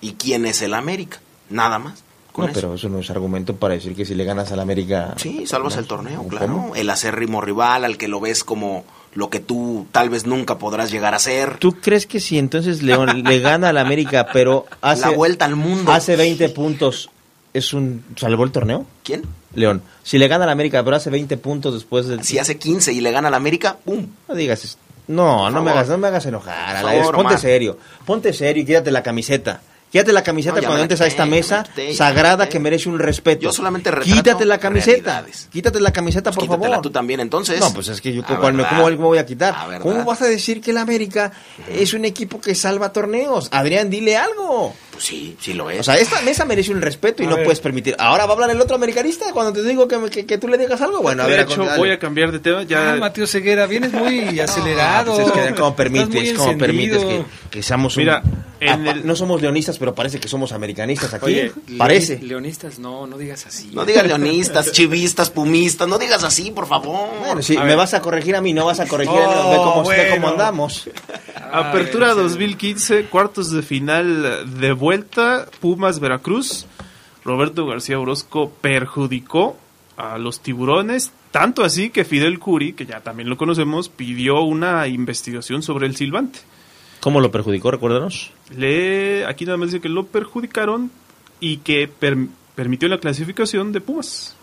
y quién es el América. Nada más. No, eso. pero eso no es argumento para decir que si le ganas al América. Sí, salvas ¿no? el torneo, ¿Cómo? claro. El acérrimo rival, al que lo ves como lo que tú tal vez nunca podrás llegar a ser. ¿Tú crees que si entonces León le gana al América, pero hace. La vuelta al mundo. Hace 20 puntos, ¿es un. ¿Salvó el torneo? ¿Quién? León. Si le gana al América, pero hace 20 puntos después del. Si hace 15 y le gana al América, ¡pum! No digas. es- No, no me hagas, no me hagas enojar. Favor, ponte serio. Ponte serio y quítate la camiseta. Quítate la camiseta No, cuando entres a esta mesa sagrada que merece un respeto. Yo solamente Quítate la camiseta. realidades. Quítate la camiseta, por favor. tú también, entonces. No, pues es que yo, Ah, ¿cuál me- ¿verdad? ¿cómo me voy a quitar? Ah. ¿Cómo vas a decir que el América es un equipo que salva torneos? Adrián, dile algo. Pues sí, sí lo es. O sea, esta mesa merece un respeto y A no ver. puedes permitir. Ahora va a hablar el otro americanista cuando te digo que, me- que- que tú le digas algo. Bueno, a de ver, hecho, dale. voy a cambiar de tema. Ya, Ah, Mateo Ceguera, vienes muy acelerado. Pues es que, ¿Cómo Estás permites, cómo permites que, que seamos un- Mira, en Apa- el- No somos leonistas, pero parece que somos americanistas aquí. Oye, parece. leoni- Leonistas, no, no digas así. No digas leonistas, chivistas, pumistas, no digas así, por favor. Bueno, sí, A me ver. vas a corregir a mí, no vas a corregir a mí. Oh, Ve cómo, ve cómo andamos. Apertura 2015, cuartos de final de vuelta, Pumas Veracruz. Roberto García Orozco perjudicó a los tiburones, tanto así que Fidel Curi, que ya también lo conocemos, pidió una investigación sobre el silbante. ¿Cómo lo perjudicó? Recuérdanos. Le, aquí nada más dice que lo perjudicaron y que per- permitió la clasificación de Pumas.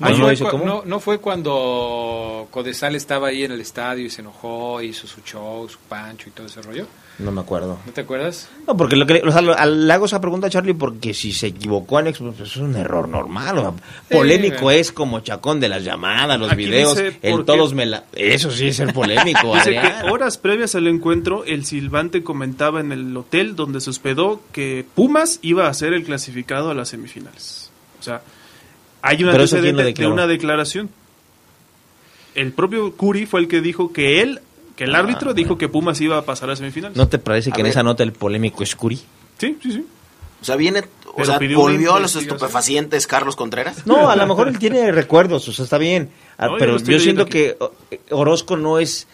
No, fue, dice cua- cómo. no- no fue cuando Codesal estaba ahí en el estadio y se enojó, hizo su show, su pancho y todo ese rollo. No me acuerdo. ¿No te acuerdas? No, porque lo que, o sea, lo- al- le hago esa pregunta a Charlie porque si se equivocó Alex, pues es un error normal. o sea, polémico es como chacón de las llamadas, los Aquí videos, el todos me la... Eso sí es ser polémico, Dice que horas previas al encuentro, el silbante comentaba en el hotel donde se hospedó que Pumas iba a ser el clasificado a las semifinales. O sea, hay un Pero eso, ¿quién lo antecedente de una declaración. El propio Curi fue el que dijo que él, que el Ah, árbitro dijo que Pumas iba a pasar a semifinales. ¿No te parece A que en esa nota el polémico es Curi? Sí, sí, sí. O sea, viene, o Pero sea, volvió a los estupefacientes Carlos Contreras. No, a lo mejor él tiene recuerdos, o sea, está bien. Ah, No, pero yo, siento que Orozco no es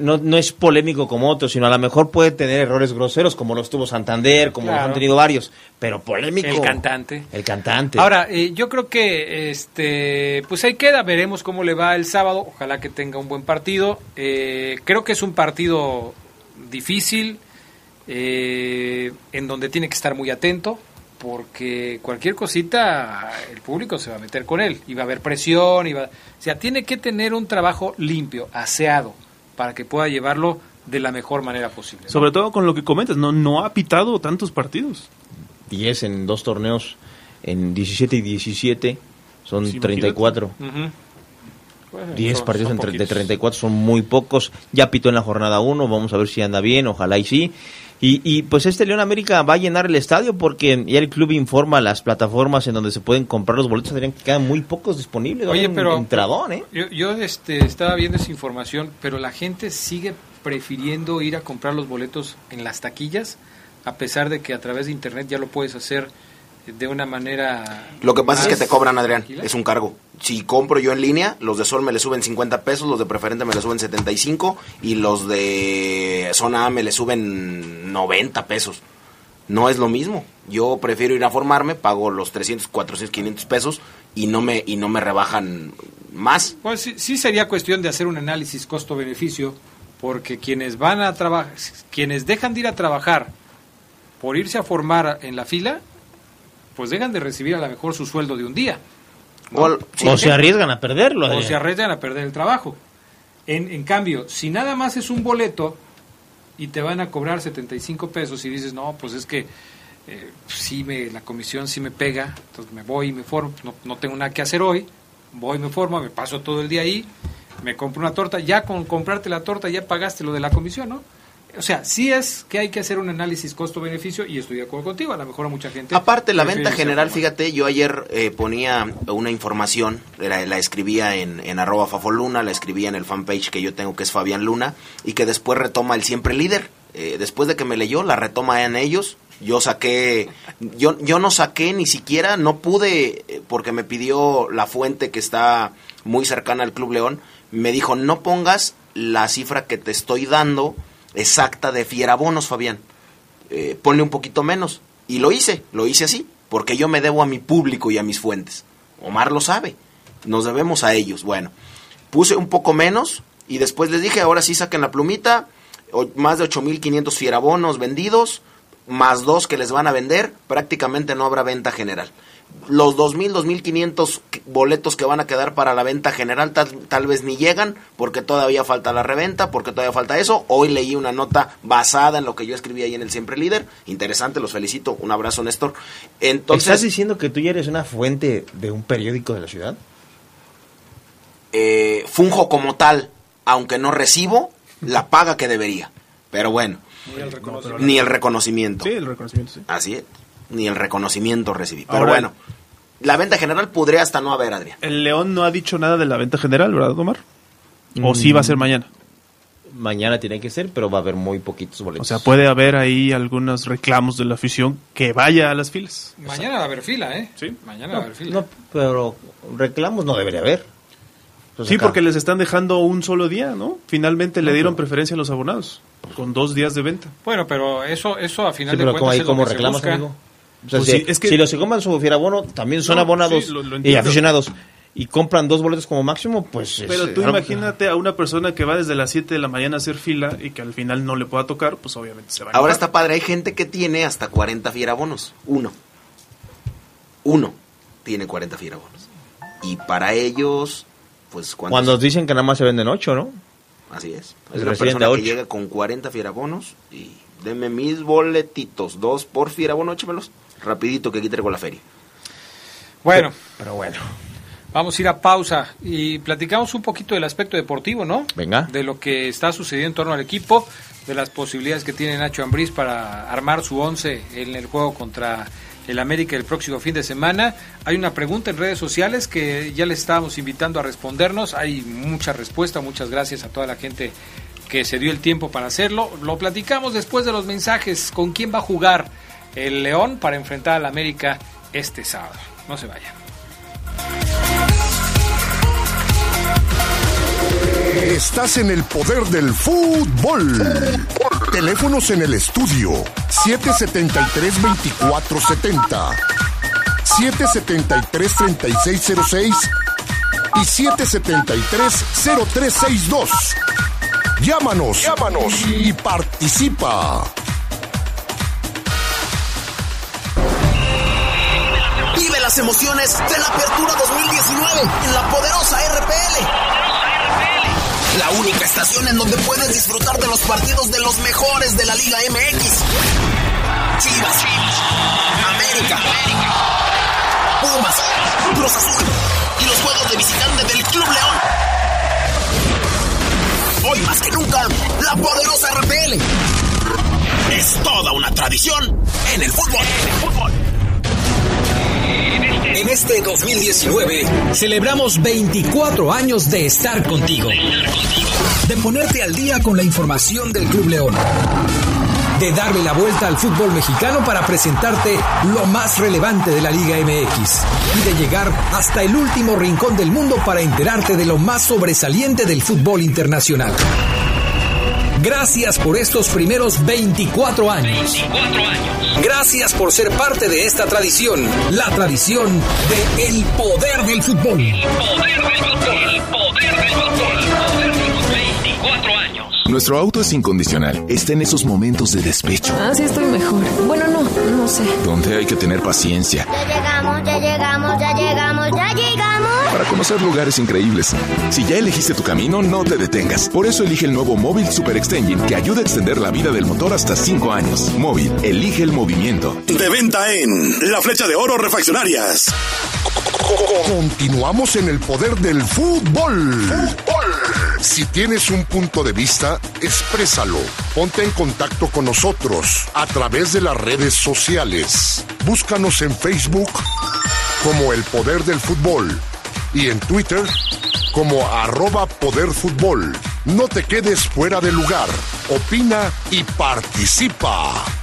no, no es polémico como otros, sino a lo mejor puede tener errores groseros como los tuvo Santander, como los han tenido varios, pero polémico. El cantante. El cantante. Ahora, eh, yo creo que este, pues ahí queda, veremos cómo le va el sábado, ojalá que tenga un buen partido. Eh, creo que es un partido difícil, eh, en donde tiene que estar muy atento, porque cualquier cosita el público se va a meter con él, y va a haber presión, y va, o sea, tiene que tener un trabajo limpio, aseado, para que pueda llevarlo de la mejor manera posible. ¿no? Sobre todo con lo que comentas, no, no ha pitado tantos partidos. 10 en dos torneos, en 17 y 17, son Sí, 34. Ujú. Bueno, 10 son- partidos son entre, de poquitos. 34 son muy pocos. Ya pitó en la jornada 1, vamos a ver si anda bien, ojalá y sí. Y, y pues este León América va a llenar el estadio porque ya el club informa las plataformas en donde se pueden comprar los boletos, Adrián, que quedan muy pocos disponibles. Oye, haber un pero entradón, ¿eh? yo, yo, este, estaba viendo esa información, pero la gente sigue prefiriendo ir a comprar los boletos en las taquillas, a pesar de que a través de internet ya lo puedes hacer de una manera. Lo que pasa es que te cobran, Adrián. tranquila. Es un cargo. Si compro yo en línea, los de Sol me le suben 50 pesos, los de Preferente me le suben 75 y los de Zona A me le suben 90 pesos. No es lo mismo. Yo prefiero ir a formarme, pago los 300, 400, 500 pesos y no me y no me rebajan más. Pues sí, sí sería cuestión de hacer un análisis costo-beneficio, porque quienes van a trabajar, quienes dejan de ir a trabajar por irse a formar en la fila, pues dejan de recibir a lo mejor su sueldo de un día. O, o se arriesgan a perderlo. O Adrián. se arriesgan a perder el trabajo. En, en cambio, si nada más es un boleto y te van a cobrar 75 pesos y dices, no, pues es que eh, sí me, la comisión sí me pega, entonces me voy y me formo, no, no tengo nada que hacer hoy, voy, me formo, me paso todo el día ahí, me compro una torta, ya con comprarte la torta ya pagaste lo de la comisión, ¿no? O sea, sí es que hay que hacer un análisis costo-beneficio y estoy de acuerdo contigo, a lo mejor a mucha gente... Aparte, la venta general, fíjate, yo ayer eh, ponía una información, la, la escribía en, en arroba fafoluna, la escribía en el fanpage que yo tengo que es Fabián Luna, y que después retoma el siempre líder. Eh, después de que me leyó, la retoma en ellos. Yo saqué, yo, yo no saqué ni siquiera, no pude, eh, porque me pidió la fuente que está muy cercana al Club León, me dijo, no pongas la cifra que te estoy dando exacta de fierabonos, Fabián eh, ponle un poquito menos. Y lo hice, lo hice así, porque yo me debo a mi público y a mis fuentes. Omar lo sabe, nos debemos a ellos. Bueno, puse un poco menos y después les dije, ahora sí saquen la plumita, más de 8.500 fierabonos vendidos, más dos que les van a vender, prácticamente no habrá venta general. Los 2.000, 2.500 que- boletos que van a quedar para la venta general tal, tal vez ni llegan porque todavía falta la reventa, porque todavía falta eso. Hoy leí una nota basada en lo que yo escribí ahí en el Siempre Líder. Interesante, los felicito. Un abrazo, Néstor. Entonces, ¿Estás diciendo que tú ya eres una fuente de un periódico de la ciudad? eh, funjo como tal, aunque no recibo la paga que debería. Pero bueno, ni el reconocimiento. Sí, el reconocimiento, sí. Así es, ni el reconocimiento recibí. Pero Ahora- bueno, la venta general podría hasta no haber, Adrián. El León no ha dicho nada de la venta general, ¿verdad, Omar? ¿O Mm. sí va a ser mañana? Mañana tiene que ser, pero va a haber muy poquitos boletos. O sea, puede haber ahí algunos reclamos de la afición que vaya a las filas. Mañana va a haber fila, ¿eh? Sí. Mañana va a haber fila. No, pero reclamos no debería haber. Pues sí, acá- porque les están dejando un solo día, ¿no? Finalmente le dieron preferencia a los abonados, con dos días de venta. Bueno, pero eso, eso a final Sí, de pero cuentas como ahí es lo como reclamas, amigo. O sea, Pues si, sí, es que- si los que compran su fierabono también son No, abonados sí, lo- lo y aficionados y compran dos boletos como máximo, pues... Pero es, tú imagínate a una persona que va desde las 7 de la mañana a hacer fila y que al final no le pueda tocar, pues obviamente se va a Ahora está padre, hay gente que tiene hasta 40 fierabonos. Uno. Uno tiene 40 fierabonos. Y para ellos, pues ¿cuántos? Cuando dicen que nada más se venden ocho, ¿no? Así es. El Es una persona que llega con 40 fierabonos y deme mis boletitos, dos por fierabono, échemelos. Rapidito que aquí traigo la feria. Bueno, pero bueno. Vamos a ir a pausa y platicamos un poquito del aspecto deportivo, ¿no? Venga. De lo que está sucediendo en torno al equipo, de las posibilidades que tiene Nacho Ambriz para armar su once en el juego contra el América el próximo fin de semana. Hay una pregunta en redes sociales que ya les estábamos invitando a respondernos. Hay mucha respuesta, muchas gracias a toda la gente que se dio el tiempo para hacerlo. Lo platicamos después de los mensajes con quién va a jugar el León para enfrentar al América este sábado. No se vayan. Estás en el poder del fútbol. Teléfonos en el estudio 773-2470, 773-3606 y 773-0362. Llámanos, llámanos y participa. Emociones de la Apertura 2019 en la poderosa RPL. La única estación en donde puedes disfrutar de los partidos de los mejores de la Liga MX. Chivas, América, Pumas, Cruz Azul y los juegos de visitante del Club León. Hoy más que nunca, la poderosa RPL. Es toda una tradición en el fútbol. En este 2019 celebramos 24 años de estar contigo. De ponerte al día con la información del Club León. De darle la vuelta al fútbol mexicano para presentarte lo más relevante de la Liga MX. Y de llegar hasta el último rincón del mundo para enterarte de lo más sobresaliente del fútbol internacional. Gracias por estos primeros 24 años. Gracias por ser parte de esta tradición, la tradición de El Poder del Fútbol. Nuestro auto es incondicional. Está en esos momentos de despecho. Ah, sí, estoy mejor. Bueno, no, no sé. Donde hay que tener paciencia. Ya llegamos, ya llegamos, ya llegamos, ya llegamos. Para conocer lugares increíbles. Si ya elegiste tu camino, no te detengas. Por eso elige el nuevo Móvil Super Extension que ayuda a extender la vida del motor hasta 5 años. Móvil, elige el movimiento. De venta en La Flecha de Oro Refaccionarias. Continuamos en el poder del fútbol. Si tienes un punto de vista, exprésalo. Ponte en contacto con nosotros a través de las redes sociales. Búscanos en Facebook como El Poder del Fútbol y en Twitter como arroba Poder Fútbol. No te quedes fuera de lugar. Opina y participa.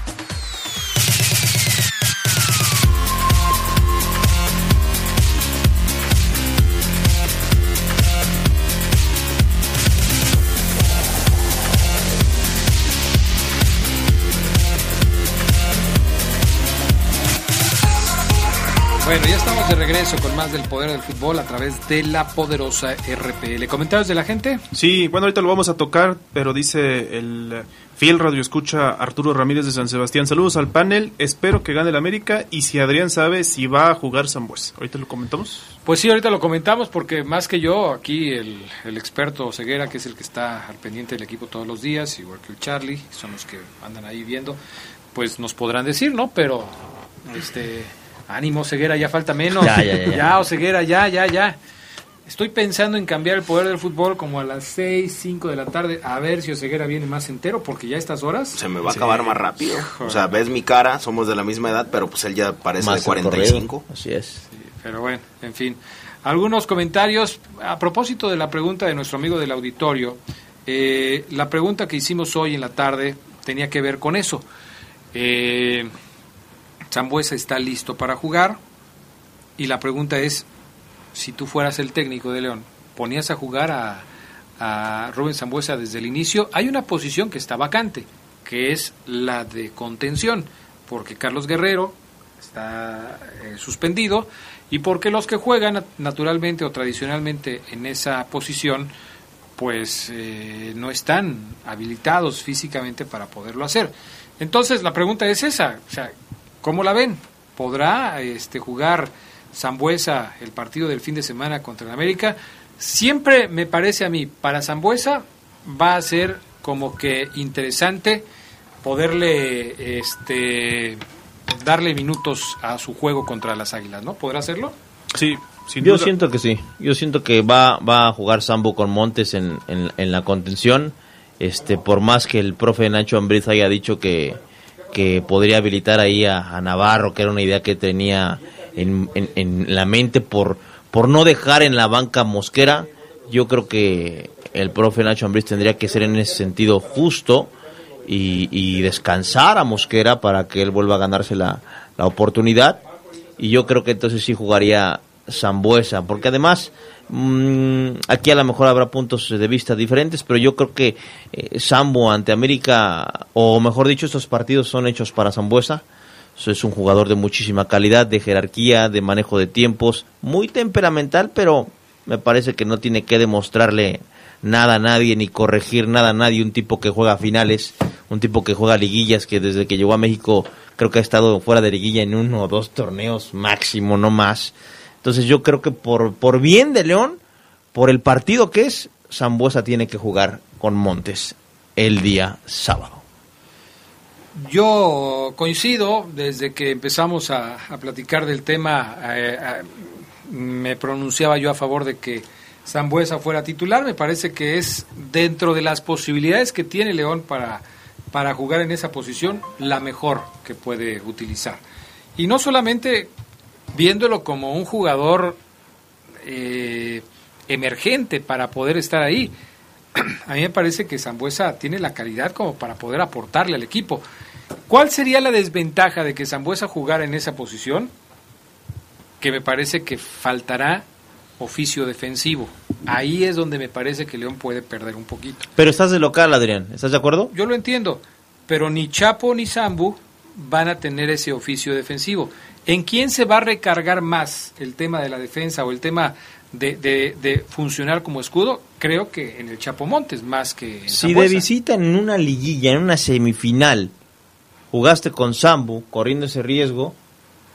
Bueno, ya estamos de regreso con más del poder del fútbol a través de la poderosa RPL. ¿Comentarios de la gente? Sí, bueno, ahorita lo vamos a tocar, pero dice el fiel radio escucha Arturo Ramírez de San Sebastián. Saludos al panel, espero que gane el América y si Adrián sabe si va a jugar Zambuesa. ¿Ahorita lo comentamos? Pues sí, ahorita lo comentamos porque más que yo, aquí el, el experto Ceguera, que es el que está al pendiente del equipo todos los días, igual que el Charlie, son los que andan ahí viendo, pues nos podrán decir, ¿no? Pero, este, ánimo Ceguera, ya falta menos. Ya, ya, ya, ya. o Ceguera, ya, ya, ya. Estoy pensando en cambiar el poder del fútbol como a las 6, 5 de la tarde, a ver si Oseguera viene más entero, porque ya a estas horas... Se me va a Sí. acabar más rápido. O sea, ves mi cara, somos de la misma edad, pero pues él ya parece Más de el 45. correo, Así es. Pero bueno, en fin. Algunos comentarios a propósito de la pregunta de nuestro amigo del auditorio. eh, la pregunta que hicimos hoy en la tarde tenía que ver con eso. Eh, Zambuesa está listo para jugar y la pregunta es, si tú fueras el técnico de León, ¿ponías a jugar a, Rubén Zambuesa desde el inicio? Hay una posición que está vacante, que es la de contención, porque Carlos Guerrero está eh, suspendido y porque los que juegan nat- naturalmente o tradicionalmente en esa posición pues eh, no están habilitados físicamente para poderlo hacer. Entonces la pregunta es esa, ¿cómo la ven? ¿Podrá este, jugar Zambuesa el partido del fin de semana contra el América? Siempre me parece a mí, para Zambuesa va a ser como que interesante poderle este, darle minutos a su juego contra las Águilas, ¿no? ¿Podrá hacerlo? Sí, sin Yo duda. siento que sí. Yo siento que va, va a jugar Sambo con Montes en, en, en la contención. Este, por más que el profe Nacho Ambriz haya dicho que, que podría habilitar ahí a, Navarro, que era una idea que tenía en, en, en la mente por, por no dejar en la banca Mosquera, yo creo que el profe Nacho Ambriz tendría que ser en ese sentido justo y, y descansar a Mosquera para que él vuelva a ganarse la, la oportunidad. Y yo creo que entonces sí jugaría Zambuesa, porque además mm, aquí a lo mejor habrá puntos de vista diferentes, pero yo creo que eh, Sambo ante América, o mejor dicho, estos partidos son hechos para Zambuesa. Es un jugador de muchísima calidad, de jerarquía, de manejo de tiempos, muy temperamental, pero me parece que no tiene que demostrarle nada a nadie ni corregir nada a nadie. Un tipo que juega finales, un tipo que juega liguillas, que desde que llegó a México creo que ha estado fuera de liguilla en uno o dos torneos máximo, no más. Entonces yo creo que por, por bien de León, por el partido que es, Zambuesa tiene que jugar con Montes el día sábado. Yo coincido, desde que empezamos a, a platicar del tema, eh, me pronunciaba yo a favor de que Zambuesa fuera titular. Me parece que es dentro de las posibilidades que tiene León para, para jugar en esa posición la mejor que puede utilizar. Y no solamente viéndolo como un jugador eh, emergente para poder estar ahí. A mí me parece que Zambuesa tiene la calidad como para poder aportarle al equipo. ¿Cuál sería la desventaja de que Zambuesa jugara en esa posición? Que me parece que faltará oficio defensivo. Ahí es donde me parece que León puede perder un poquito. Pero estás de local, Adrián, ¿estás de acuerdo? Yo lo entiendo, pero ni Chapo ni Zambu van a tener ese oficio defensivo. ¿En quién se va a recargar más el tema de la defensa o el tema de, de, de funcionar como escudo, creo que en el Chapo Montes más que en Si Zambuesa. de visita en una liguilla, en una semifinal, jugaste con Sambu corriendo ese riesgo,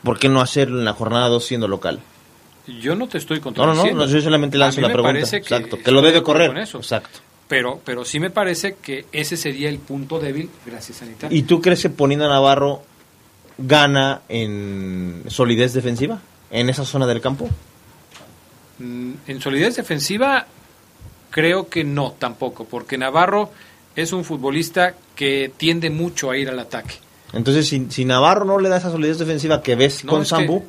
¿por qué no hacerlo en la jornada 2 siendo local? Yo no te estoy No, no, contradiciendo. no, yo solamente lanzo la pregunta. que Exacto, que lo debe correr. Exacto. Pero, pero sí me parece que ese sería el punto débil, gracias Anita. ¿Y tú crees que poniendo a Navarro gana en solidez defensiva? ¿En esa zona del campo? Mm, En solidez defensiva, creo que no tampoco, porque Navarro es un futbolista que tiende mucho a ir al ataque. Entonces, si, si Navarro no le da esa solidez defensiva que ves No, con que- Sambu,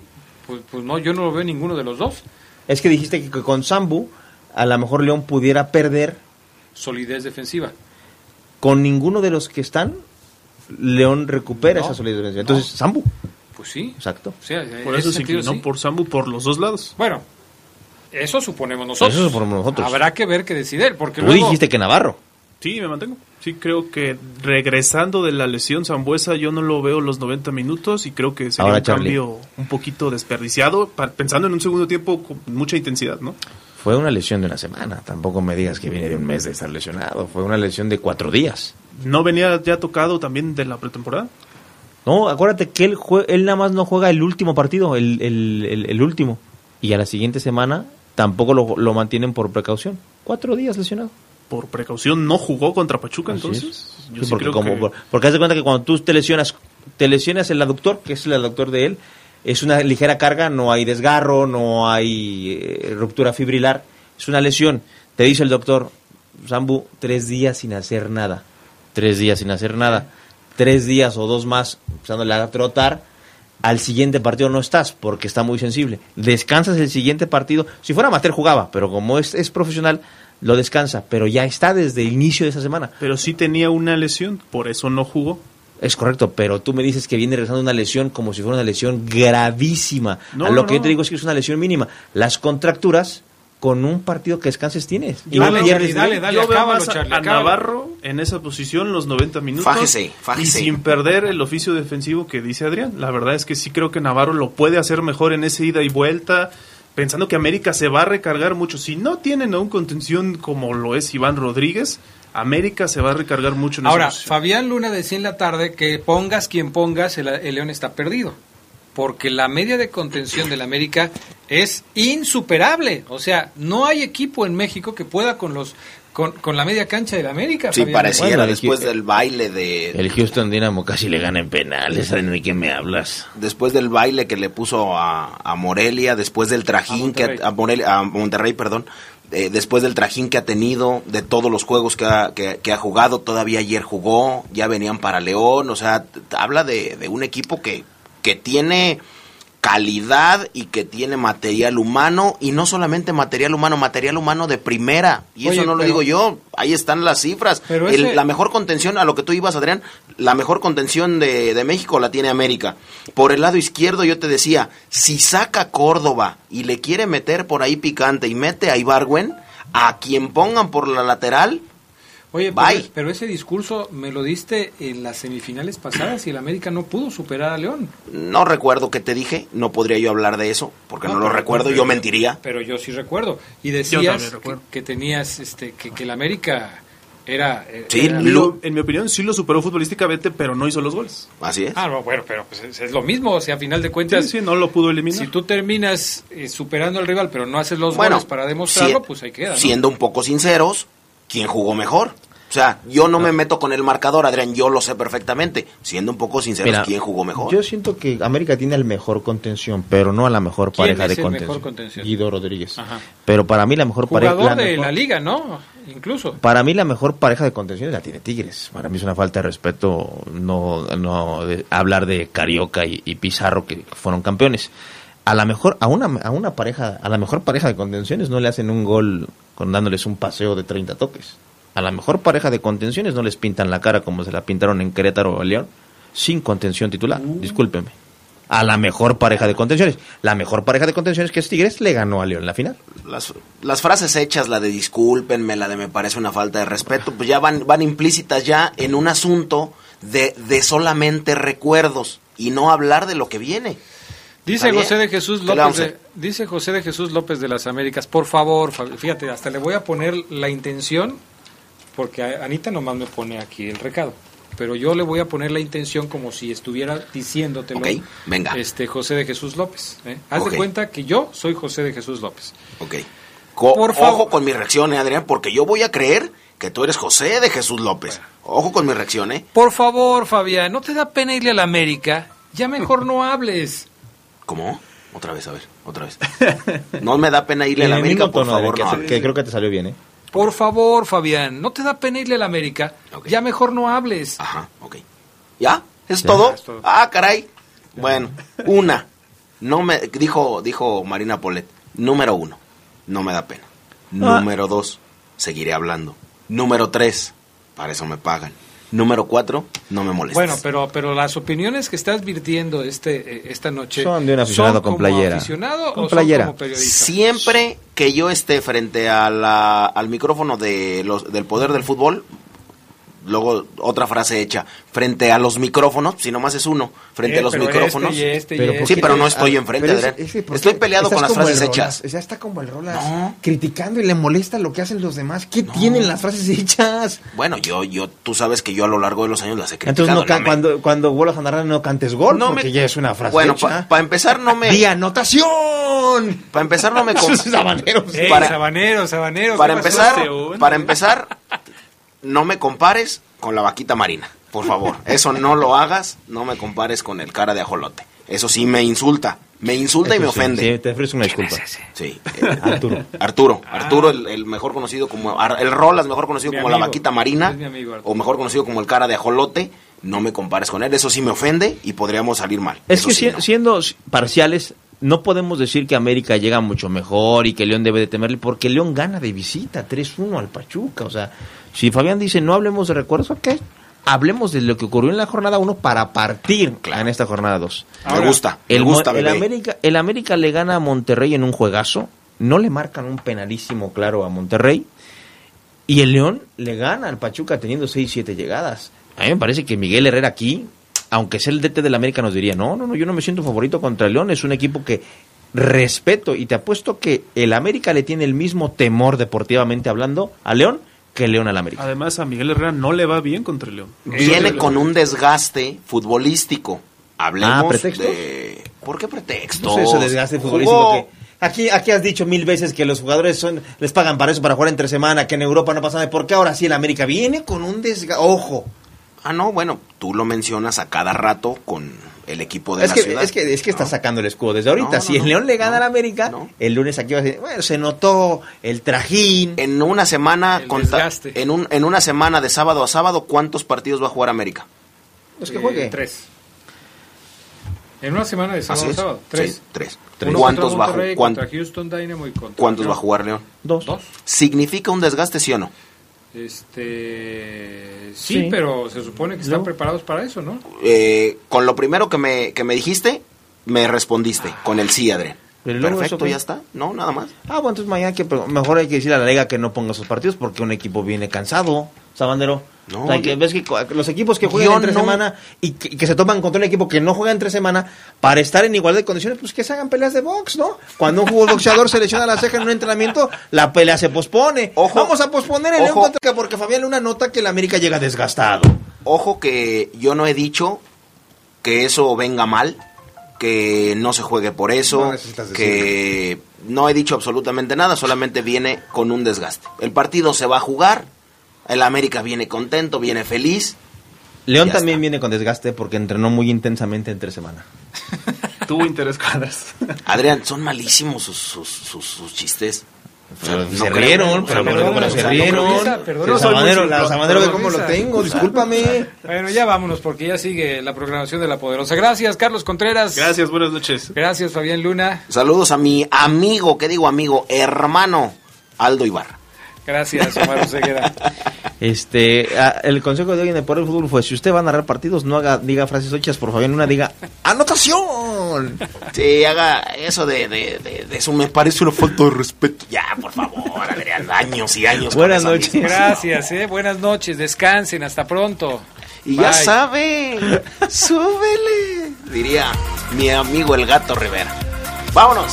Pues, pues no, yo no lo veo ninguno de los dos. es que dijiste que con Sambu a lo mejor León pudiera perder Solidez defensiva. con ninguno de los que están, León recupera No, esa solidez. Entonces, Sambu. Pues sí. Exacto. O sea, en Por eso se inclinó sí. por Sambu por los dos lados. Bueno, eso suponemos nosotros. Eso suponemos nosotros. Habrá que ver qué decide él, porque Tú luego... dijiste que Navarro. Sí, me mantengo. Sí, creo que regresando de la lesión Zambuesa yo no lo veo los 90 minutos y creo que sería Ahora, un Charlie. cambio un poquito desperdiciado, pensando en un segundo tiempo con mucha intensidad, ¿no? Fue una lesión de una semana. Tampoco me digas que viene de un mes de estar lesionado. Fue una lesión de cuatro días. ¿No venía ya tocado también de la pretemporada? No, acuérdate que él, jue- él nada más no juega el último partido, el, el- el- el último. Y a la siguiente semana tampoco lo, lo mantienen por precaución. Cuatro días lesionado. Por precaución no jugó contra Pachuca, Así entonces. es. Yo Sí, sí porque, creo como, que- por- porque haz de cuenta que cuando tú te lesionas, te lesionas el aductor, que es el aductor de él, es una ligera carga, no hay desgarro, no hay eh, ruptura fibrilar, es una lesión. Te dice el doctor, Sambu, tres días sin hacer nada. Tres días sin hacer nada. Tres días o dos más empezándole a trotar. Al siguiente partido no estás porque está muy sensible. Descansas el siguiente partido. Si fuera amateur jugaba, pero como es, es profesional, lo descansa. Pero ya está desde el inicio de esa semana. Pero sí tenía una lesión, por eso no jugó. Es correcto, pero tú me dices que viene regresando una lesión como si fuera una lesión gravísima. No, a lo no, que yo te digo es que es una lesión mínima. Las contracturas, con un partido que descanses tienes. Y dale, dale, Yo acábalo, más a- Charlie, a acábalo. Navarro en esa posición los 90 minutos. Fájese, fájese. Y sin perder el oficio defensivo que dice Adrián. La verdad es que sí creo que Navarro lo puede hacer mejor en esa ida y vuelta. Pensando que América se va a recargar mucho. Si no tienen a un contención como lo es Iván Rodríguez, América se va a recargar mucho en Ahora. Fabián Luna decía en la tarde que pongas quien pongas, el, el León está perdido. Porque la media de contención del América es insuperable. O sea, no hay equipo en México que pueda con los con, con la media cancha del América. Sí, Fabián. pareciera Bueno, el después equipo- del baile de... El Houston Dynamo casi le gana en penales. ¿De qué me hablas? después del baile que le puso a, a Morelia, después del trajín que a, Morelia- a Monterrey, perdón, eh, después del trajín que ha tenido, de todos los juegos que ha, que, que ha jugado, todavía ayer jugó, ya venían para León, o sea, habla de, de un equipo que, que tiene calidad y que tiene material humano y no solamente material humano, material humano de primera. Y Oye, eso no lo digo yo, ahí están las cifras. Pero El- ese- la mejor contención, a lo que tú ibas, Adrián, la mejor contención de, de México la tiene América. Por el lado izquierdo yo te decía, si saca Córdoba y le quiere meter por ahí picante y mete a Ibargüen, a quien pongan por la lateral, Oye, pero, Bye. pero ese discurso me lo diste en las semifinales pasadas y el América no pudo superar a León. no recuerdo qué te dije, no podría yo hablar de eso, porque no, No, lo pero- recuerdo, pero- yo mentiría. Pero yo sí recuerdo. Y decías que, que tenías, este, que, que el América era... eh, Sí, era- en mi opinión sí lo superó futbolísticamente, pero no hizo los goles. Así es. Ah, no, bueno, pero pues es, es lo mismo, o sea, a final de cuentas, Sí, sí, no lo pudo eliminar. si tú terminas eh, superando al rival, pero no haces los Bueno, goles para demostrarlo, si- pues ahí queda. ¿no? Siendo un poco sinceros, ¿quién jugó mejor? O sea, yo no me meto con el marcador, Adrián, yo lo sé perfectamente. Siendo un poco sinceros, Mira, ¿quién jugó mejor? Yo siento que América tiene el mejor contención, pero no a la mejor ¿Quién pareja es de el contención. mejor contención? Guido Rodríguez. Ajá. Pero para mí la mejor pareja... Jugador la de mejor- la liga, ¿no? Incluso. Para mí la mejor pareja de contenciones la tiene Tigres. Para mí es una falta de respeto no, no de- hablar de Carioca y, y Pizarro que fueron campeones. A la mejor a una a una pareja a la mejor pareja de contenciones no le hacen un gol con dándoles un paseo de 30 toques. A la mejor pareja de contenciones no les pintan la cara como se la pintaron en Querétaro o León sin contención titular. Discúlpeme. A la mejor pareja de contenciones. La mejor pareja de contenciones que es Tigres le ganó a León en la final. las, las frases hechas, la de discúlpenme, la de me parece una falta de respeto, pues ya van, van implícitas ya en un asunto de, de solamente recuerdos y no hablar de lo que viene. Dice ¿Está José de Jesús ¿Qué le López de, dice José de Jesús López de las Américas, por favor, fíjate, hasta le voy a poner la intención, porque a- Anita nomás me pone aquí el recado, pero yo le voy a poner la intención como si estuviera diciéndotelo. Ok, venga. Este José de Jesús López. ¿eh? Haz de cuenta que yo soy José de Jesús López. Ok. Co- Por favor. Ojo con mi reacción, eh, Adrián, porque yo voy a creer que tú eres José de Jesús López. Ojo con mi reacción, ¿eh? Por favor, Fabián, ¿no te da pena irle a la América? Ya mejor no hables. ¿Cómo? Otra vez, a ver, otra vez. No me da pena irle a la América, por favor, que, no que creo que te salió bien, ¿eh? Por favor, Fabián, ¿no te da pena irle a la América? Ya mejor no hables. Ajá, ok. ¿Ya? ¿Es Ya, todo? es todo. Ah, caray. Bueno, una. No me dijo dijo Marina Polet. Número uno, no me da pena. Ah. Número dos, seguiré hablando. Número tres, para eso me pagan. Número cuatro, no me molestes. Bueno, pero pero las opiniones que estás virtiendo este eh, esta noche Son de un aficionado ¿son con playera. aficionado Con o playera. son como periodista? Siempre que yo esté frente a la- al micrófono de los, del poder del fútbol, luego otra frase hecha, frente a los micrófonos, si nomás es uno, frente Eh, a los pero micrófonos. este y este y Pero, este. sí, pero no Ah, estoy enfrente, Pero ese- Adrián. ese, ¿por Estoy peleado con las frases hechas. Ya está como el Rolas, criticando y le molesta lo que hacen los demás. ¿Qué tienen las frases hechas? Bueno, yo, yo, tú sabes que yo a lo largo de los años las he criticado. Entonces, no no ca- me- cuando, cuando vuelvas a narrar, no cantes gol, No porque me- ya es una frase Bueno, hecha. para empezar no me... ¡Di anotación! Para empezar no me... Sabaneros. Ey, Para- sabaneros, sabaneros. para empezar, no me compares con la vaquita marina, por favor. Eso no lo hagas, no me compares con el cara de ajolote. Eso sí me insulta, me insulta y me sí, ofende. sí, te ofrezco una disculpa. Sí, eh, Arturo. Arturo, Arturo, el, el mejor conocido como Ar- el Rolas, mejor conocido Mi como la vaquita marina, mi amigo, o mejor conocido como el cara de ajolote. No me compares con él, eso sí me ofende y podríamos salir mal. Es Eso que sí, si- no. siendo parciales, no podemos decir que América llega mucho mejor y que León debe de temerle, porque León gana de visita 3-1 al Pachuca. O sea, si Fabián dice no hablemos de recuerdos, ok, hablemos de lo que ocurrió en la jornada 1 para partir en esta jornada 2. me gusta, me el, mo- gusta, el. América, el América le gana a Monterrey en un juegazo, no le marcan un penalísimo claro a Monterrey, y el León le gana al Pachuca teniendo 6-7 llegadas. A mí me parece que Miguel Herrera aquí, aunque sea el DT del América, nos diría, no, no, no, yo no me siento favorito contra el León, es un equipo que respeto y te apuesto que el América le tiene el mismo temor deportivamente hablando a León que León al América. Además, a Miguel Herrera no le va bien contra el León. Viene con un desgaste futbolístico. Hablemos Ah, ¿pretextos? de... ¿Por qué? No sé, ese desgaste Jugó- futbolístico que... Aquí, aquí has dicho mil veces que los jugadores son les pagan para eso, para jugar entre semana, que en Europa no pasa nada. ¿Por qué ahora sí el América viene con un desgaste? Ojo, Ah, no, bueno, tú lo mencionas a cada rato con el equipo de es la que, ciudad. es que es que está sacando el escudo desde ahorita. No, no, si el León le gana al América, el lunes aquí va a decir, bueno, se notó el trajín. En una semana, conta- en, un, en una semana de sábado a sábado, ¿cuántos partidos va a jugar América? Los que Eh, juegue. tres. En una semana de sábado a sábado. Tres. Sí, tres. Uno ¿Cuántos va a Monterrey, ju- cuán- contra Houston Dynamo y ¿Cuántos va a jugar León? Dos. Dos. ¿Significa un desgaste, sí o no? Este, sí, Sí. pero se supone que están No. preparados para eso, ¿no? Eh, con lo primero que me, que me dijiste, me respondiste con el sí, Adrián. Pero luego Perfecto, ya está. No, nada más. Ah, bueno, entonces mañana que, mejor hay que decirle a la liga que no ponga sus partidos porque un equipo viene cansado, Sabandero. No, O sea, que ves que los equipos que juegan entre no- semana y que, se toman contra un equipo que no juega entre semana para estar en igualdad de condiciones, pues que se hagan peleas de box, ¿no? Cuando un jugador boxeador se lesiona la ceja en un entrenamiento, la pelea se pospone. Ojo. Vamos a posponer el Ojo. contra porque Fabián Luna nota que el América llega desgastado. Ojo que yo no he dicho que eso venga mal, que no se juegue por eso, No necesitas que no he dicho absolutamente nada, solamente viene con un desgaste. El partido se va a jugar, el América viene contento, viene feliz. León también viene con desgaste porque entrenó muy intensamente entre semana. Tuvo interescuadras. Adrián, son malísimos sus, sus, sus, sus chistes. Pero no se creo, rieron, pero, no pero- creo, pero o se no rieron. La soy muy Sabanero, la Perdona, cómo lo tengo, discúlpame. Bueno, ya vámonos porque ya sigue la programación de La Poderosa. Gracias, Carlos Contreras. Gracias, buenas noches. Gracias, Fabián Luna. Saludos a mi amigo, ¿qué digo amigo? Hermano Aldo Ibarra. Gracias, Omar Oseguera. Este, ah, el consejo de hoy en el Poder del Fútbol fue, si usted va a narrar partidos, no haga, diga frases hechas, por favor, una diga, ¡anotación! Sí, haga eso de, de, de, de eso, me parece una falta de respeto. Ya, por favor, Adrián, años y años. Buenas noches. misma. Gracias, eh. Buenas noches, descansen, hasta pronto. Y ya Bye. sabe, súbele. diría mi amigo el gato Rivera. Vámonos.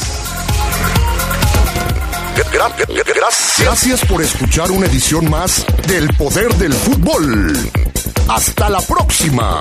Gracias por escuchar una edición más del Poder del Fútbol. Hasta la próxima.